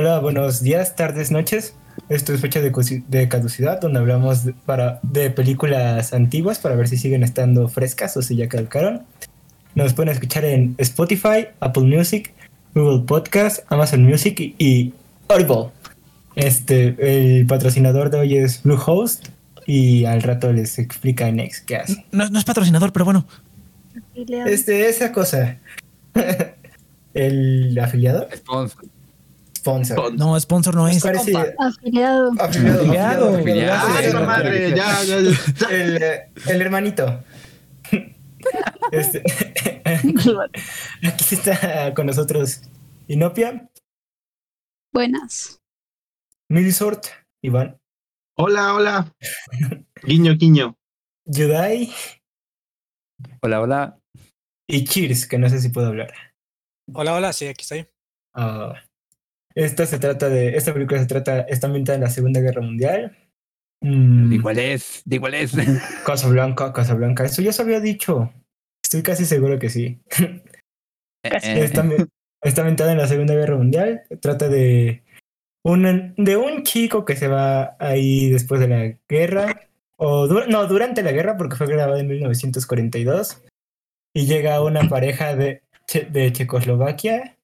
Hola, buenos días, tardes, noches. Esto es fecha de, caducidad, donde hablamos de, para, de películas antiguas para ver si siguen estando frescas o si ya caducaron. Nos pueden escuchar en Spotify, Apple Music, Google Podcast, Amazon Music y, y Audible. Este, el patrocinador de hoy es Bluehost y al rato les explica Next qué hace. No, no es patrocinador, pero bueno. Afiliado. Este, esa cosa. el afiliado, Sponsor. Sponsor. No, sponsor no es. Parece- Afiliado. Afiliado, Afiliado. Ah, sí, no, sí. madre, ya, ya, ya. El, el hermanito. Este, aquí está con nosotros Inopia, Buenas. Milsort, Iván, Hola, hola. Guiño, guiño. Yudai Hola, hola. y Cheers, que no sé si puedo hablar. Hola, hola, sí, aquí estoy. Ah, esta se trata de. Esta película se trata. Está ambientada en la Segunda Guerra Mundial. Mm, ¿De igual es? ¿De igual es? Casablanca, Casablanca. Eso ya se había dicho. Estoy casi seguro que sí. Eh, Está, ambi- está ambientada en la Segunda Guerra Mundial. Trata de un, de un chico que se va ahí después de la guerra. O du- no, durante la guerra, porque fue grabada en 1942. Y llega una pareja de, Che- de Checoslovaquia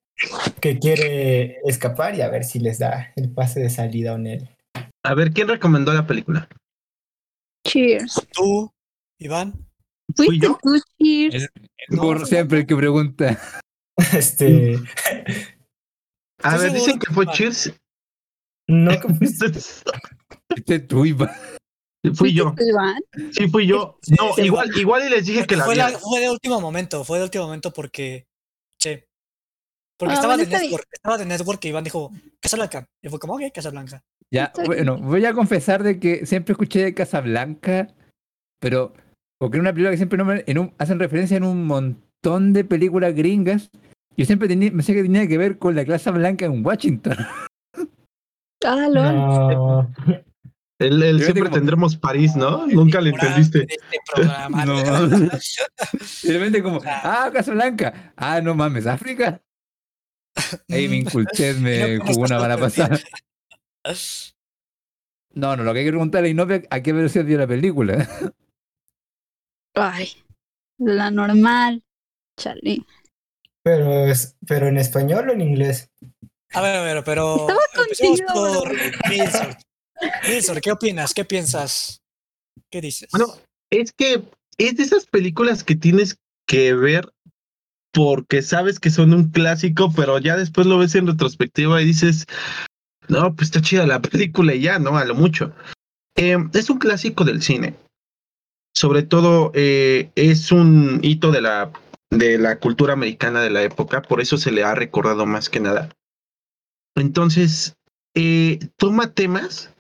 que quiere escapar y a ver si les da el pase de salida o no. A ver, ¿quién recomendó la película? Cheers. Tú, Iván. ¿Fui ¿Fuiste yo? tú, Cheers? No, Por siempre el que pregunta. Este. A ver, dicen que fue Iván. Cheers. No, que fuiste- Este es tú, Iván. Fui yo. ¿Fuiste tú, Iván? Sí, fui yo. No, igual, igual y les dije que la fue, la- fue de último momento, fue de último momento porque. Porque Ah, estaba, bueno, de network, estaba de network y Iván dijo Casablanca. Y fue como, ok, Casablanca. Ya, bueno, voy a confesar de que siempre escuché de Casablanca, pero porque era una película que siempre en un, hacen referencia en un montón de películas gringas. Yo siempre tenía, pensé que tenía que ver con la Casa Blanca en Washington. Ah. No. El, siempre como- tendremos París, ¿no? Nunca le entendiste. Este programa. No. De repente como, ah, Casa Blanca. Ah, no mames, África. Ahí me inculché, me jugó una mala no, pasada. No, no, lo que hay que preguntarle a Inopia a qué versión dio la película. Ay. La normal. Chale. Pero, es, pero en español o en inglés. A ver, a ver, pero. Estaba contigo, por Milsor. Milsor, ¿qué opinas? ¿Qué piensas? ¿Qué dices? Bueno, es que es de esas películas que tienes que ver porque sabes que son un clásico, pero ya después lo ves en retrospectiva y dices, no, pues está chida la película y ya, ¿no? A lo mucho. Eh, es un clásico del cine. Sobre todo eh, es un hito de la, de la cultura americana de la época, por eso se le ha recordado más que nada. Entonces, eh, toma temas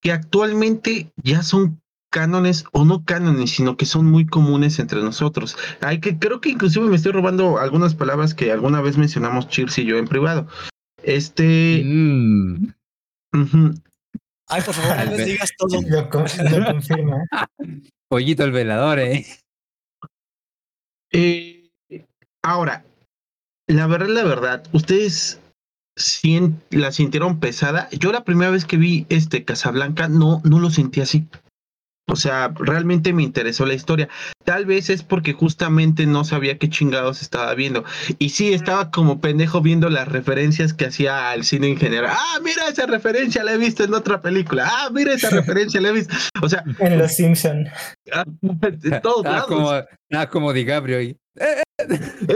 que actualmente ya son cánones o no cánones, sino que son muy comunes entre nosotros. Hay que creo que inclusive me estoy robando algunas palabras que alguna vez mencionamos Cheers y yo en privado. Este, Mm. Ay, por favor, no les digas todo. Lo, lo confirma. Pollito el velador, eh. eh, ahora, la verdad, la verdad, ustedes sien- la sintieron pesada. Yo la primera vez que vi este Casablanca no, no lo sentí así. O sea, realmente me interesó la historia. Tal vez es porque justamente no sabía qué chingados estaba viendo. Y sí, estaba como pendejo viendo las referencias que hacía al cine en general. Ah, mira esa referencia, la he visto en otra película. Ah, mira esa referencia, la he visto. O sea, En Los Simpson. de todos Nada lados. como, nada como DiCaprio ahí. Eh, eh, eh,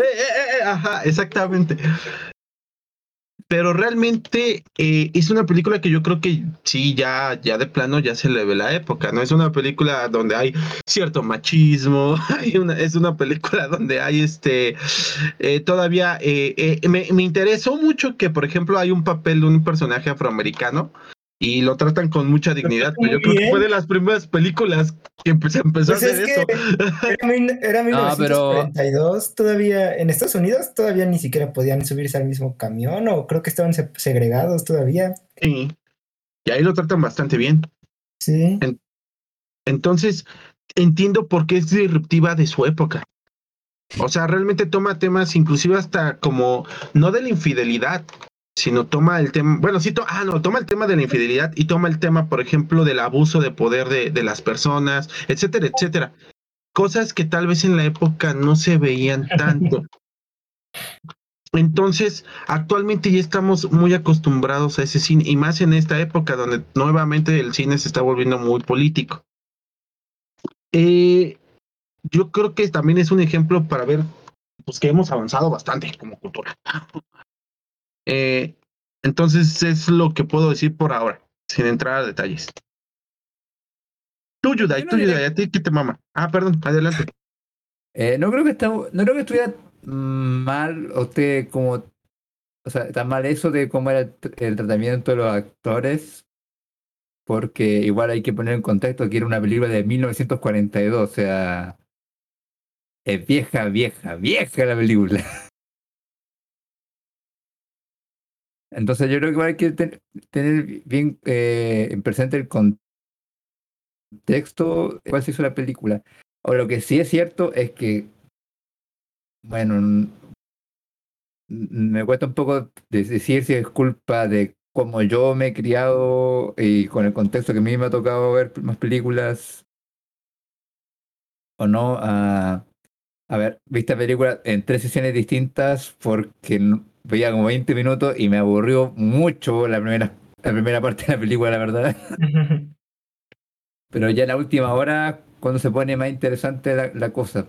eh, ajá, exactamente. Pero realmente eh, es una película que yo creo que sí, ya, ya de plano ya se le ve la época, ¿no? Es una película donde hay cierto machismo, es una película donde hay este, eh, todavía, eh, me, me interesó mucho que, por ejemplo, hay un papel de un personaje afroamericano y lo tratan con mucha dignidad, pero yo creo que fue de las primeras películas que empe- se empezó Pues a es hacer que eso. era, mil- era No, pero- 1942, todavía en Estados Unidos todavía ni siquiera podían subirse al mismo camión o creo que estaban se- segregados todavía. Sí. Y ahí lo tratan bastante bien. Sí. Entonces, entiendo por qué es disruptiva de su época. O sea, realmente toma temas inclusive hasta como, no de la infidelidad, sino toma el tema, bueno, sí, to- ah, no, toma el tema de la infidelidad y toma el tema, por ejemplo, del abuso de poder de, de las personas, etcétera, etcétera. Cosas que tal vez en la época no se veían tanto. Entonces, actualmente ya estamos muy acostumbrados a ese cine, y más en esta época donde nuevamente el cine se está volviendo muy político. Eh, yo creo que también es un ejemplo para ver pues, que hemos avanzado bastante como cultura. Eh, entonces, es lo que puedo decir por ahora, sin entrar a detalles. Tú, Yudai, tú, diré- Yudai, a ti que te mama. Ah, perdón, adelante. Eh, no creo que está, no creo que estuviera mal o como, o sea, está mal eso de cómo era el tratamiento de los actores, porque igual hay que poner en contexto que era una película de 1942, o sea, es vieja, vieja, vieja la película. Entonces yo creo que hay que ten- tener bien eh, en presente el contexto, cuál se hizo la película. Ahora, lo que sí es cierto es que, bueno, me cuesta un poco de- decir si es culpa de cómo yo me he criado y con el contexto que a mí me ha tocado ver más películas o no. ah, a ver, vi esta película en tres sesiones distintas porque veía como 20 minutos y me aburrió mucho la primera, la primera parte de la película, la verdad. Pero ya en la última hora, cuando se pone más interesante la, la cosa,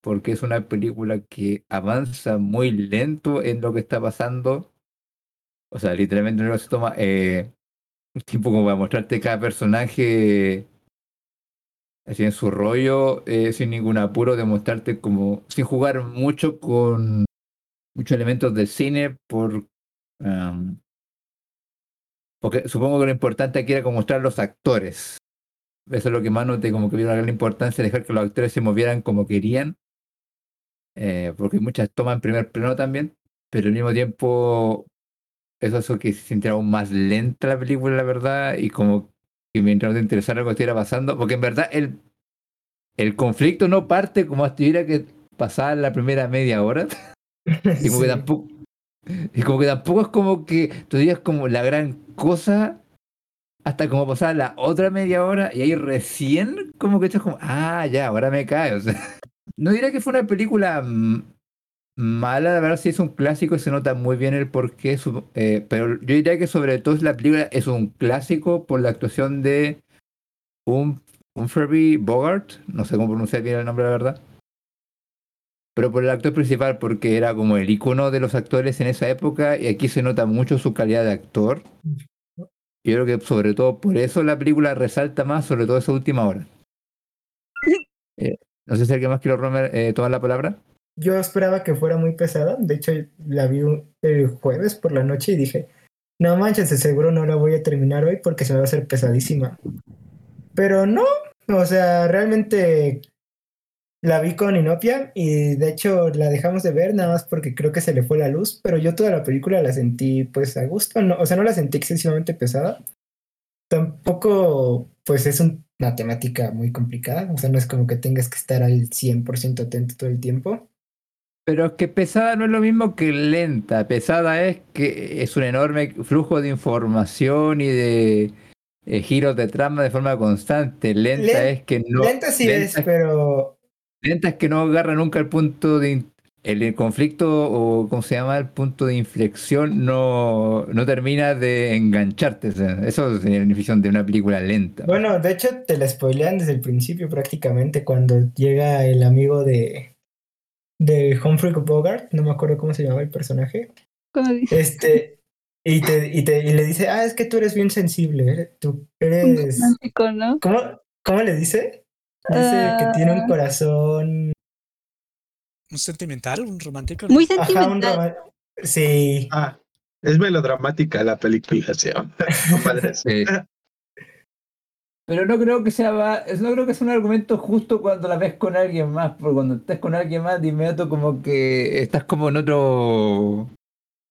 porque es una película que avanza muy lento en lo que está pasando. O sea, literalmente no se toma eh, un tiempo como para mostrarte cada personaje así en su rollo, eh, sin ningún apuro, de mostrarte como, sin jugar mucho con muchos elementos del cine, por am, porque supongo que lo importante aquí era como mostrar los actores. Eso es lo que más noté, como que vieron la gran importancia de dejar que los actores se movieran como querían. Eh, porque muchas toman primer plano también, pero al mismo tiempo eso hace que se sintiera aún más lenta la película, la verdad, y como que mientras te interesara lo que estuviera pasando, porque en verdad el, el conflicto no parte como si tuviera que pasar la primera media hora, y como que tampoco, y como que tampoco es como que tú digas como la gran cosa hasta como pasar la otra media hora y ahí recién como que estás como, ah, ya, ahora me cae. O sea, no diría que fue una película mm, mala, la verdad sí es un clásico y se nota muy bien el porqué, eh, pero yo diría que sobre todo la película es un clásico por la actuación de un Humphrey Bogart, no sé cómo pronunciar bien el nombre, la verdad. Pero por el actor principal, porque era como el icono de los actores en esa época, y aquí se nota mucho su calidad de actor. Yo creo que sobre todo por eso la película resalta más, sobre todo esa última hora. Eh, no sé si alguien más quiere Romer, eh, tomar la palabra. Yo esperaba que fuera muy pesada. De hecho, la vi un- el jueves por la noche y dije, no manches, seguro no la voy a terminar hoy porque se me va a hacer pesadísima. Pero no, o sea, realmente la vi con Inopia y de hecho la dejamos de ver nada más porque creo que se le fue la luz, pero yo toda la película la sentí pues a gusto, no, o sea, no la sentí excesivamente pesada. Tampoco pues es un- una temática muy complicada, o sea, no es como que tengas que estar al 100% atento todo el tiempo. Pero es que pesada no es lo mismo que lenta. Pesada es que es un enorme flujo de información y de eh, giros de trama de forma constante. Lenta Len- es que no. Lenta sí es, lenta pero Lenta es que no agarra nunca el punto de el, conflicto o cómo se llama el punto de inflexión no, no termina de engancharte. o sea, eso es la definición de una película lenta. bueno, de hecho te la spoilean desde el principio prácticamente cuando llega el amigo de de Humphrey Bogart, no me acuerdo cómo se llamaba el personaje. Este y te, y te y le dice, "Ah, es que tú eres bien sensible, eres- tú un eres romántico, ¿no? ¿Cómo cómo le dice? Dice que tiene un Ah. corazón ¿Un sentimental? ¿Un romántico? Muy Ajá, un sentimental. Sí. Ah, es melodramática la película, ¿sí? Sí. Pero no creo que sea va- no creo que sea un argumento justo cuando la ves con alguien más, porque cuando estás con alguien más de inmediato como que estás como en otro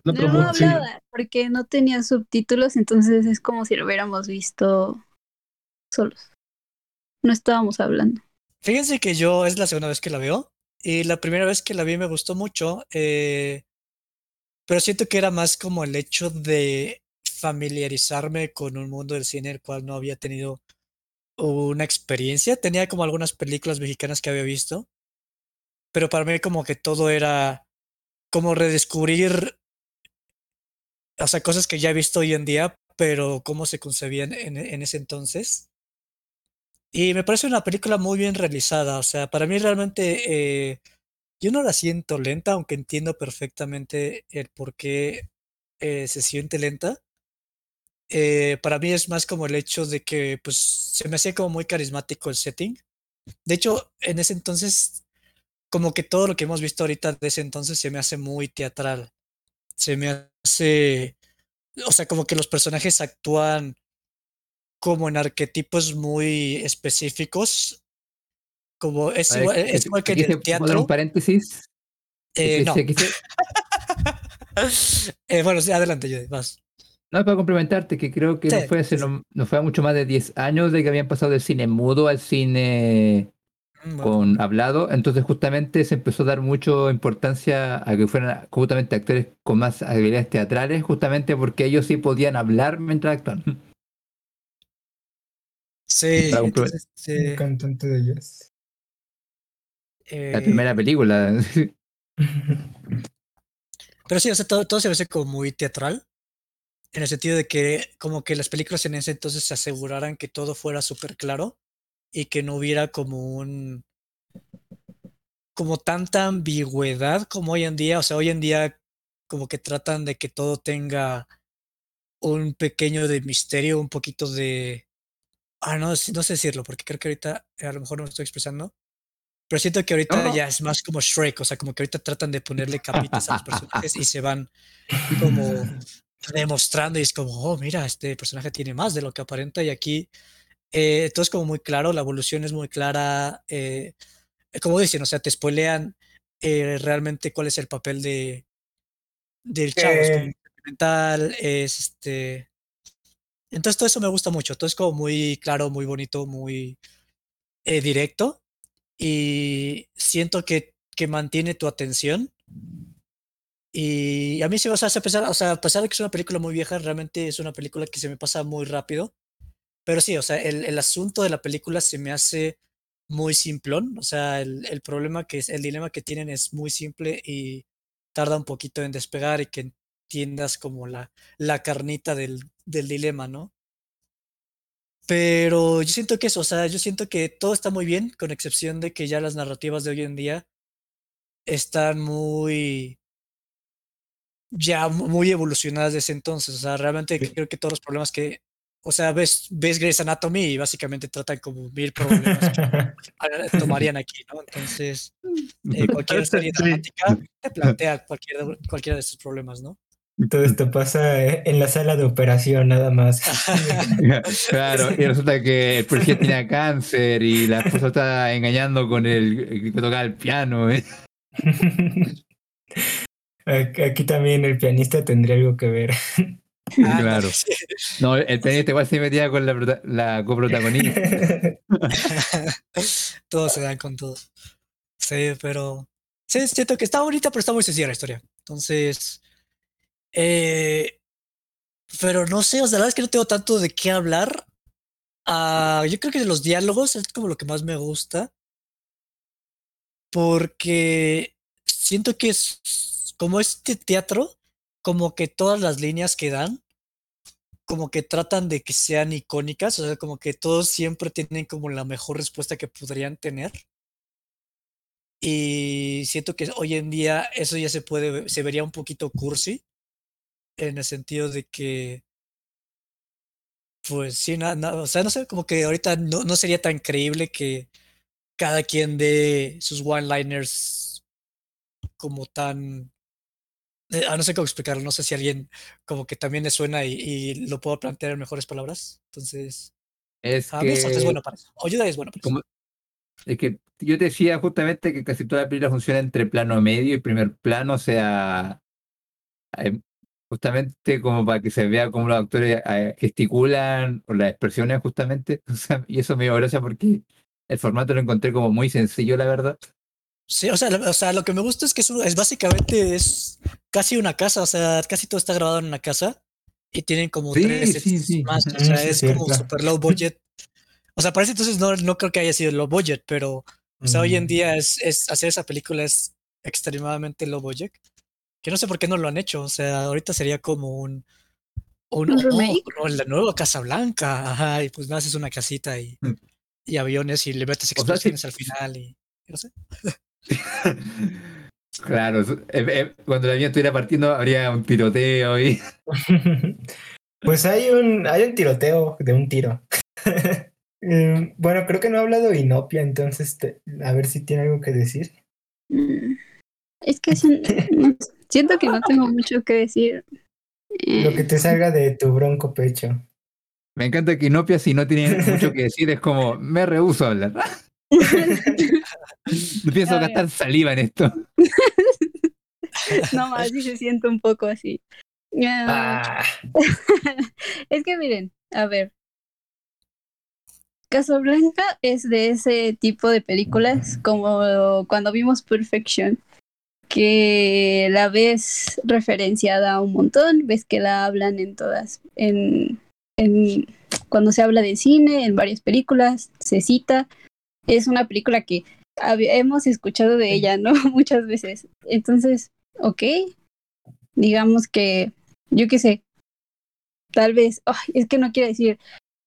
No, no sí. hablaba porque no tenía subtítulos, entonces es como si lo hubiéramos visto solos. No estábamos hablando. Fíjense que yo es la segunda vez que la veo y la primera vez que la vi me gustó mucho. eh, pero siento que era más como el hecho de familiarizarme con un mundo del cine el cual no había tenido una experiencia. Tenía como algunas películas mexicanas que había visto, pero para mí como que todo era como redescubrir, o sea, cosas que ya he visto hoy en día, pero cómo se concebían en, en ese entonces. Y me parece una película muy bien realizada, o sea, para mí realmente eh, yo no la siento lenta, aunque entiendo perfectamente el por qué eh, se siente lenta. Eh, para mí es más como el hecho de que pues se me hacía como muy carismático el setting. De hecho, en ese entonces, como que todo lo que hemos visto ahorita de ese entonces se me hace muy teatral. Se me hace, o sea, como que los personajes actúan como en arquetipos muy específicos. Como es, ver, igual, es igual que en el teatro. un paréntesis. Eh, no. Eh, bueno, sí, adelante, Judy, vas. No, para complementarte, que creo que Sí, no fue hace sí, no, no fue mucho más de 10 años de que habían pasado del cine mudo al cine Mm, bueno. con hablado, entonces justamente se empezó a dar mucha importancia a que fueran justamente actores con más habilidades teatrales, justamente porque ellos sí podían hablar mientras actuaban. Sí, entonces, Un eh, cantante de jazz. La primera película. Pero sí, o sea, todo, todo se ve como muy teatral. En el sentido de que como que las películas en ese entonces se aseguraran que todo fuera súper claro y que no hubiera como un como tanta ambigüedad como hoy en día. O sea, hoy en día como que tratan de que todo tenga un pequeño de misterio, un poquito de ah, no, no sé decirlo, porque creo que ahorita a lo mejor no me estoy expresando. Pero siento que ahorita No. ya es más como Shrek, o sea, como que ahorita tratan de ponerle capitas a los personajes y se van como demostrando y es como, oh, mira, este personaje tiene más de lo que aparenta y aquí eh, todo es como muy claro, la evolución es muy clara, eh, como dicen, o sea, te spoilean eh, realmente cuál es el papel de del chavo, es Eh. sentimental, es este... Entonces todo eso me gusta mucho, todo es como muy claro, muy bonito, muy eh, directo y siento que, que mantiene tu atención. Y a mí sí, o sea, a pesar, o sea, a pesar de que es una película muy vieja, realmente es una película que se me pasa muy rápido. Pero sí, o sea, el, el asunto de la película se me hace muy simplón. O sea, el, el problema que es, el dilema que tienen es muy simple y tarda un poquito en despegar y que entiendas como la, la carnita del, del dilema, ¿no? Pero yo siento que eso, o sea, yo siento que todo está muy bien, con excepción de que ya las narrativas de hoy en día están muy ya mu- muy evolucionadas desde entonces. O sea, realmente Sí. creo que todos los problemas que, o sea, ves, ves Grey's Anatomy y básicamente tratan como mil problemas que ah, tomarían aquí, ¿no? Entonces, eh, cualquier serie dramática te plantea cualquiera de estos problemas, ¿no? Todo esto pasa eh, en la sala de operación, nada más. claro, y resulta que el policía tenía cáncer y la esposa está engañando con el, que tocaba el piano. ¿eh? Aquí también el pianista tendría algo que ver. Ah, Claro. No, el pianista igual se metía con la, prota- la coprotagonista. Todos se dan con todo. Sí, pero. Sí, siento que está bonita, pero está muy sencilla la historia. Entonces. Eh, pero no sé, o sea, la verdad es que no tengo tanto de qué hablar. Ah, yo creo que de los diálogos es como lo que más me gusta. Porque siento que es como este teatro, como que todas las líneas que dan, como que tratan de que sean icónicas, o sea, como que todos siempre tienen como la mejor respuesta que podrían tener. Y siento que hoy en día eso ya se puede, se vería un poquito cursi, en el sentido de que, pues sí, nada, o sea, no sé, como que ahorita no, no sería tan creíble que cada quien dé sus one-liners como tan... eh, ah, no sé cómo explicarlo, no sé si alguien como que también le suena y, y lo puedo plantear en mejores palabras. Entonces, Es a mí Soft es que, bueno para eso. Ayuda es bueno para eso. como- es que yo te decía justamente que casi toda la película funciona entre plano medio y primer plano, o sea, justamente como para que se vea cómo los actores eh, gesticulan o las expresiones justamente, o sea, y eso me dio gracia porque el formato lo encontré como muy sencillo, la verdad. Sí, o sea, lo, o sea, lo que me gusta es que es, es básicamente es casi una casa, o sea, casi todo está grabado en una casa y tienen como Sí, tres sí, sí. más, o Mm, sea, es como cierto. super low budget. O sea, parece entonces no, no creo que haya sido low budget, pero o sea, hoy en Mm. día es, es hacer esa película es extremadamente low budget. Que no sé por qué no lo han hecho, o sea, ahorita sería como un un, ¿Un oh, remake? no, la nueva Casa Blanca, ajá, y pues haces una casita y, Mm. y aviones y le metes O sea, sí- explosiones al final y no sé. Claro, eh, eh, cuando el avión estuviera partiendo habría un tiroteo y Pues hay un, hay un tiroteo de un tiro. Eh, bueno, creo que no ha hablado Inopia, entonces te- a ver si tiene algo que decir. Es que sí, no- siento que no tengo mucho que decir. Lo que Eh, te salga de tu bronco pecho. me encanta que Inopia si no tiene mucho que decir es como me rehuso a hablar. No pienso A gastar saliva en esto. no más, sí se siente un poco así. Ah, Ah, es que miren, a ver. Casablanca es de ese tipo de películas como cuando vimos Perfection, que la ves referenciada un montón, ves que la hablan en todas, en, cuando se habla de cine, en varias películas, se cita. Es una película que hemos escuchado de ella, ¿no? Muchas veces. Entonces, ok, digamos que, yo qué sé, tal vez, es que no quiero decir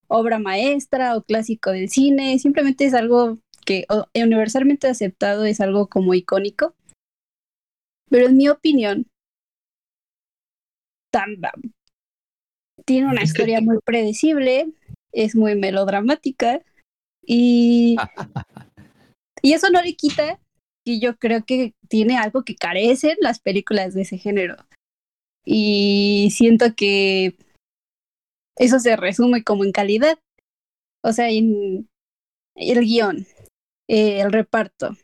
obra maestra o clásico del cine, simplemente es algo que universalmente aceptado, es algo como icónico. Pero en mi opinión, tan, tiene una historia muy predecible, es muy melodramática y, y eso no le quita que yo creo que tiene algo que carecen las películas de ese género. Y siento que eso se resume como en calidad. O sea, en el guion, eh, el reparto,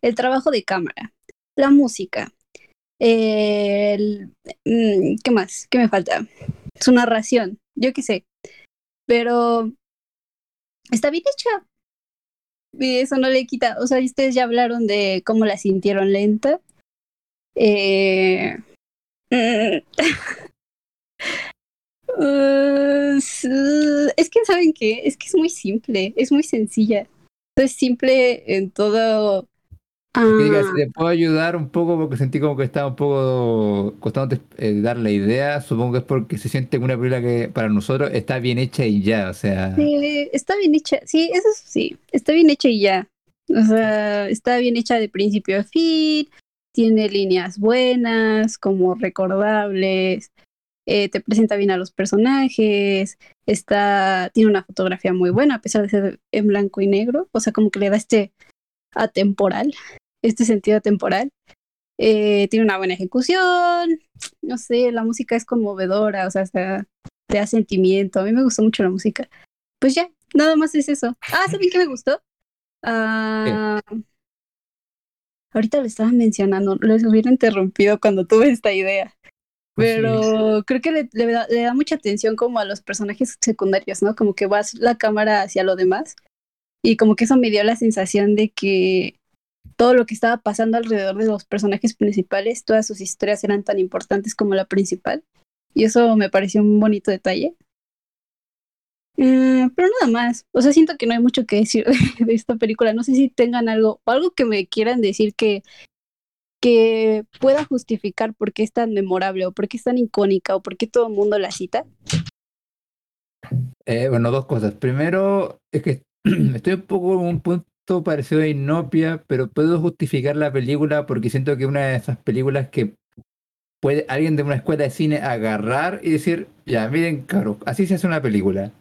el trabajo de cámara, la música, el, mm, ¿qué más? ¿Qué me falta? Su narración, yo qué sé. Pero está bien hecha. Y eso no le quita. O sea, ustedes ya hablaron de cómo la sintieron lenta. Eh, mm, Uh, es que saben qué, es que es muy simple, es muy sencilla. Es simple en todo. Que diga, ah, si te puedo ayudar un poco porque sentí como que estaba un poco costándote eh, dar la idea. Supongo que es porque se siente una película que para nosotros está bien hecha y ya. O sea, sí, está bien hecha, sí, eso sí, está bien hecha y ya. O sea, está bien hecha de principio a fin, tiene líneas buenas, como recordables, eh, te presenta bien a los personajes, está, tiene una fotografía muy buena a pesar de ser en blanco y negro, o sea, como que le da este atemporal, este sentido atemporal. Eh, tiene una buena ejecución, no sé, la música es conmovedora, o sea, hasta te da sentimiento. A mí me gustó mucho la música. Pues ya, nada más es eso. Ah, ¿saben qué me gustó? Ah, ahorita lo estaba mencionando, les hubiera interrumpido cuando tuve esta idea. Pero creo que le, le da, le da mucha atención como a los personajes secundarios, ¿no? Como que vas la cámara hacia lo demás. Y como que eso me dio la sensación de que todo lo que estaba pasando alrededor de los personajes principales, todas sus historias eran tan importantes como la principal. Y eso me pareció un bonito detalle. Mm, pero nada más. O sea, siento que no hay mucho que decir de, esta película. No sé si tengan algo, o algo que me quieran decir que, que pueda justificar por qué es tan memorable, o por qué es tan icónica, o por qué todo el mundo la cita. eh, bueno, dos cosas. Primero, es que estoy un poco en un punto parecido a Inopia, pero puedo justificar la película porque siento que es una de esas películas que puede alguien de una escuela de cine agarrar y decir, ya, miren, cabros, así se hace una película.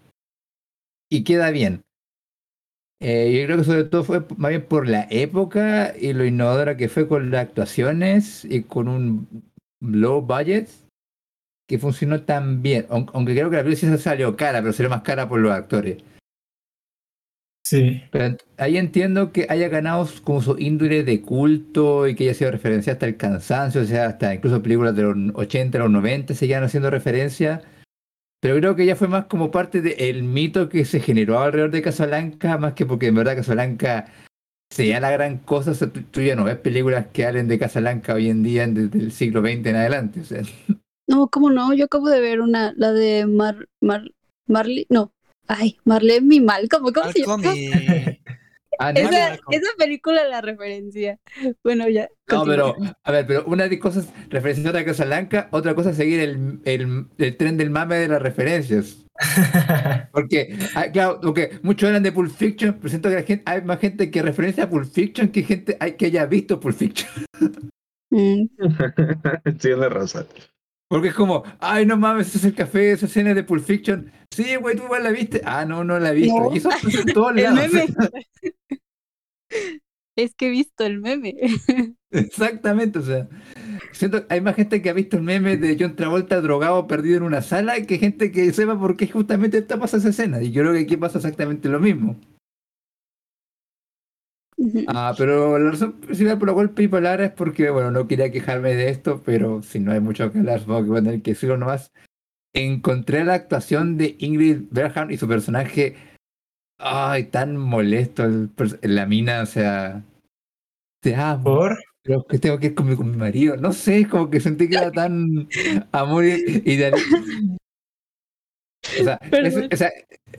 Y queda bien. Eh, yo creo que sobre todo fue más bien por la época y lo innovadora que fue con las actuaciones y con un low budget que funcionó tan bien. Aun- Aunque creo que la película salió cara, pero salió más cara por los actores. Sí. Pero ahí entiendo que haya ganado como su índole de culto y que haya sido referencia hasta el cansancio, o sea, hasta incluso películas de los 80, los 90 seguían haciendo referencia. Pero creo que ya fue más como parte del mito que se generó alrededor de Casablanca, más que porque en verdad Casablanca sea la gran cosa, o sea, tú, tú ya no ves películas que hablen de Casablanca hoy en día desde el siglo XX en adelante. O sea, No, ¿cómo no? Yo acabo de ver una, la de Mar, Mar, Marley, no, ay, Marlene mi Malcolm, ¿cómo se llama? ah, Esa, esa película la referencia. Bueno, ya. No, pero, a ver, pero una de cosas referenciar a Casablanca, otra cosa es seguir el, el, el tren del mame de las referencias. Porque, ah, claro, porque muchos hablan de Pulp Fiction, pero siento que la gente, hay más gente que referencia a Pulp Fiction que gente hay que haya visto Pulp Fiction. Mm, Tienes razón. Porque es como, ay, no mames, ese es el café, esa escena de Pulp Fiction. Sí, güey, tú igual la viste. Ah, no, no la he visto. No. Y eso pasa en todos El lados. meme. es que he visto el meme. Exactamente, o sea, siento hay más gente que ha visto el meme de John Travolta drogado perdido en una sala que gente que sepa por qué justamente está pasa esa escena. Y yo creo que aquí pasa exactamente lo mismo. Ah, pero la razón principal por la cual pedí palabras es porque, bueno, no quería quejarme de esto, pero si no hay mucho que hablar, supongo que voy a tener que decirlo nomás. Encontré la actuación de Ingrid Bergman y su personaje, ay, tan molesto, el la mina, o sea, te amo. ¿Por? Pero que tengo que ir con mi, con mi marido. No sé, como que sentí que era tan amor y ideal. O sea, es, o sea,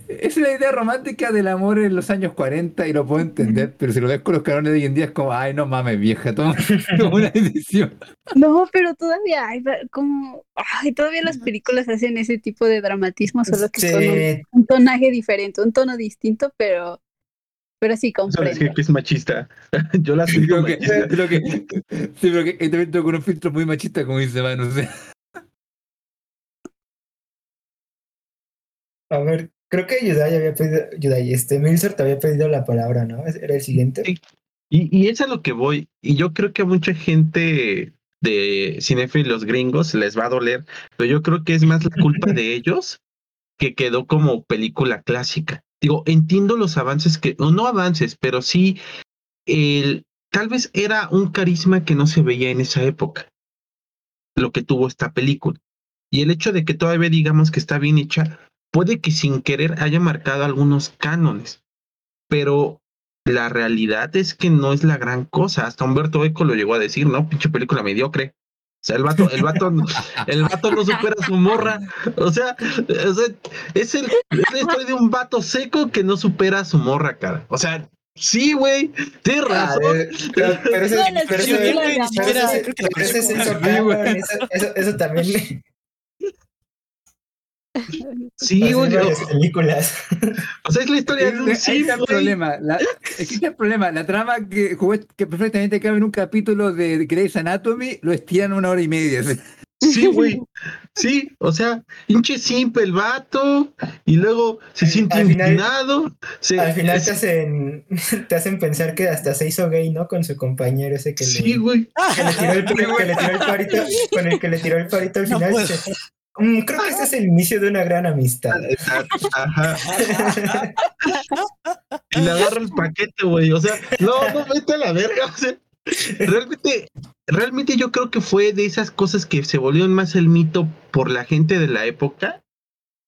es la idea romántica del amor en los años 40 y lo puedo entender, pero si lo ves con los canones de hoy en día es como, ay, no mames, vieja, toma, una decisión. No, pero todavía hay como, ay, todavía las películas hacen ese tipo de dramatismo, solo que con un, Sí, un tonaje diferente, un tono distinto, pero, pero sí Eso les dije comprendo. que es machista. Yo la Sí, siento creo que, creo que, sí, pero que ahí también tengo con un filtro muy machista, como dice Manu. O sea, a ver, creo que Yudai había pedido, Yudai, este, Milser te había pedido la palabra, ¿no? Era el siguiente. Sí. Y, y es a lo que voy. Y yo creo que a mucha gente de cinéfilos gringos les va a doler, pero yo creo que es más la culpa de ellos que quedó como película clásica. Digo, entiendo los avances que, o no avances, pero sí, el, tal vez era un carisma que no se veía en esa época, lo que tuvo esta película. Y el hecho de que todavía digamos que está bien hecha, puede que sin querer haya marcado algunos cánones, pero la realidad es que no es la gran cosa. Hasta Humberto Eco lo llegó a decir, ¿no? Pinche película mediocre. O sea, el vato, el vato, el vato no supera a su morra. O sea, o sea, es, el, es la historia de un vato seco que no supera a su morra, cara. O sea, sí, güey, tienes Ah, razón. eh, pero, pero eso, pero pero Ni Sí, varias películas. O sea, es la historia de un está el problema. La, es que el problema. La trama que, jugué- que perfectamente cabe en un capítulo de Grey's Anatomy lo estiran una hora y media. Sí, güey. Sí, o sea, hinche simple el vato y luego se siente Al final- indignado. se- Al final es- te hacen, te hacen pensar que hasta se hizo gay, ¿no? Con su compañero ese que le, Sí, güey. que le tiró el, que le tiró el parito, con el que le tiró el parito al No final. "Mm, creo que este es el inicio de una gran amistad. Ajá. Y le agarra el paquete, güey. O sea, no, no, vete a la verga. O sea, realmente, realmente yo creo que fue de esas cosas que se volvieron más el mito por la gente de la época.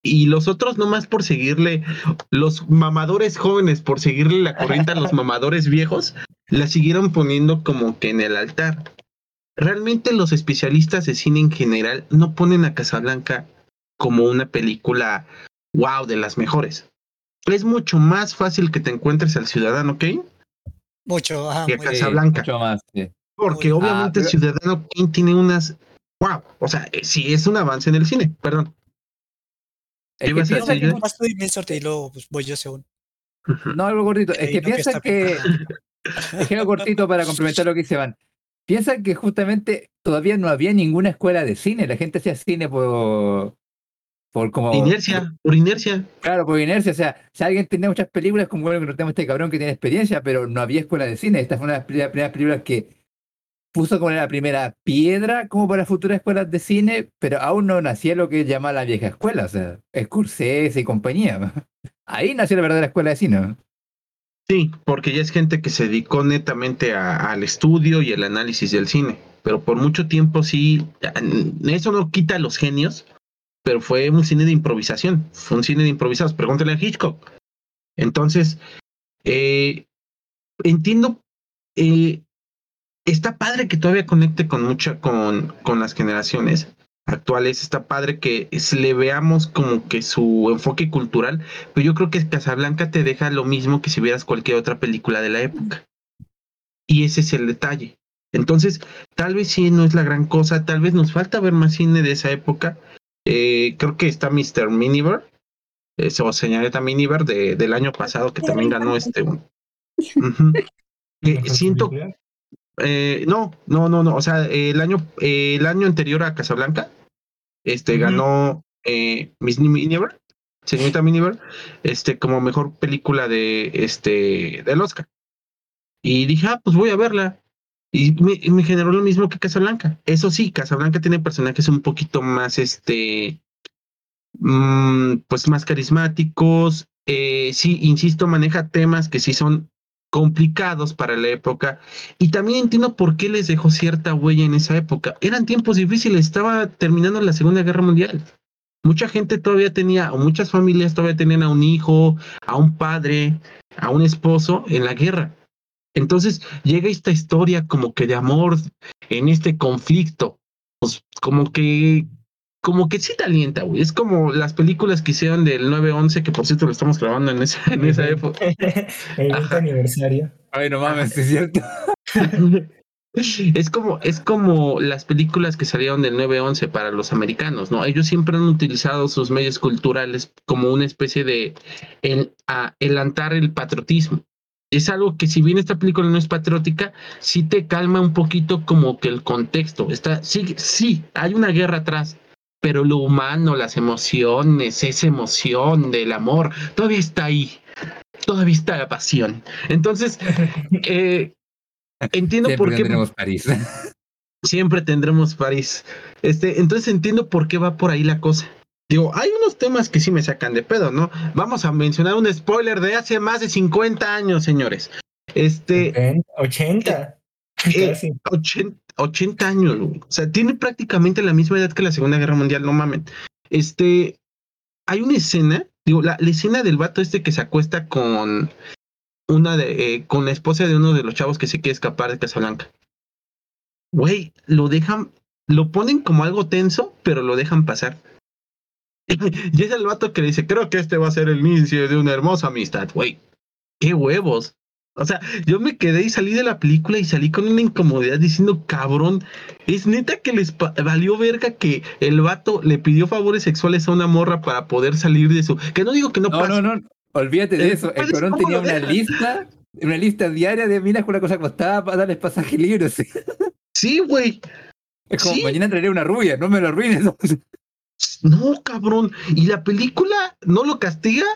Y los otros nomás por seguirle, los mamadores jóvenes por seguirle la corriente a los mamadores viejos, la siguieron poniendo como que en el altar. Realmente los especialistas de cine en general no ponen a Casablanca como una película wow de las mejores. Es mucho más fácil que te encuentres al Ciudadano Kane Mucho, ajá, que a Casablanca. Mucho más. sí. Porque obviamente Ah, el Ciudadano Kane tiene unas wow. O sea, eh, sí es un avance en el cine, perdón. Que piensa que- y luego pues, voy yo según. no, algo cortito. Es que no piensa que. Es que algo cortito para complementar lo que dice Van. Piensa que justamente todavía no había ninguna escuela de cine. La gente hacía cine por. Por como. Inercia, por inercia. Claro, por inercia. O sea, si alguien tenía muchas películas, como bueno que no tenemos este cabrón que tiene experiencia, pero no había escuela de cine. Esta fue una de las primeras películas que puso como la primera piedra como para futuras escuelas de cine, pero aún no nacía lo que llama la vieja escuela, o sea, Scorsese y compañía. Ahí nació la verdadera escuela de cine. Sí, porque ya es gente que se dedicó netamente a- al estudio y el análisis del cine. Pero por mucho tiempo sí, eso no quita a los genios, pero fue un cine de improvisación, fue un cine de improvisados. Pregúntale a Hitchcock. Entonces, eh, entiendo, eh, está padre que todavía conecte con mucha, con, con las generaciones actuales, está padre que le veamos como que su enfoque cultural, pero yo creo que Casablanca te deja lo mismo que si vieras cualquier otra película de la época. Y ese es el detalle. Entonces, tal vez sí no es la gran cosa, tal vez nos falta ver más cine de esa época. Eh, creo que está Mr. Miniver, eh, o señorita Miniver de, del año pasado, que también ganó este. Eh, siento. Eh, no, no, no, no, o sea, el año, eh, el año anterior a Casablanca, este ganó eh, Miss Miniver, señorita Miniver, este, como mejor película de este del Oscar. Y dije, ah, pues voy a verla. Y me, y me generó lo mismo que Casablanca. Eso sí, Casablanca tiene personajes un poquito más, este, mm, pues más carismáticos. Eh, sí, insisto, maneja temas que sí son complicados para la época. Y también entiendo por qué les dejó cierta huella en esa época. Eran tiempos difíciles, estaba terminando la Segunda Guerra Mundial. Mucha gente todavía tenía, o muchas familias todavía tenían a un hijo, a un padre, a un esposo en la guerra. Entonces llega esta historia como que de amor en este conflicto, pues como que, como que sí te alienta, güey. Es como las películas que hicieron del 9-11, que por cierto lo estamos grabando en esa, en esa época. El 20 Ajá. aniversario. Ay, no mames, es cierto. Es como, es como las películas que salieron del 9-11 para los americanos, ¿no? Ellos siempre han utilizado sus medios culturales como una especie de el, a, elantar el patriotismo. Es algo que si bien esta película no es patriótica, sí te calma un poquito como que el contexto. Está, sí, sí, hay una guerra atrás, pero lo humano, las emociones, esa emoción del amor, todavía está ahí. Todavía está la pasión. Entonces, eh, entiendo Siempre por qué tenemos París. siempre tendremos París. Este, entonces entiendo por qué va por ahí la cosa. Digo, hay unos temas que sí me sacan de pedo, ¿no? Vamos a mencionar un spoiler de hace más de 50 años, señores. Este, 80. Eh, Casi. 80, 80 años, güey. o sea, tiene prácticamente la misma edad que la Segunda Guerra Mundial, no mamen. Este, hay una escena, digo, la, la escena del vato este que se acuesta con una de, eh, con la esposa de uno de los chavos que se quiere escapar de Casablanca. Güey, lo dejan, lo ponen como algo tenso, pero lo dejan pasar. y es el vato que le dice, creo que este va a ser el inicio de una hermosa amistad, güey. Qué huevos. O sea, yo me quedé y salí de la película y salí con una incomodidad diciendo, cabrón, es neta que les valió verga que el vato le pidió favores sexuales a una morra para poder salir de su... Que no digo que no, No, pase. no, no. Olvídate de Eh, eso. El pues, cabrón ¿cómo tenía una lista, una lista diaria de minas con la cosa costaba para darles pasaje libre. sí. Sí, güey. Es como, Sí. mañana traeré una rubia, no me lo arruines. No, cabrón. Y la película no lo castiga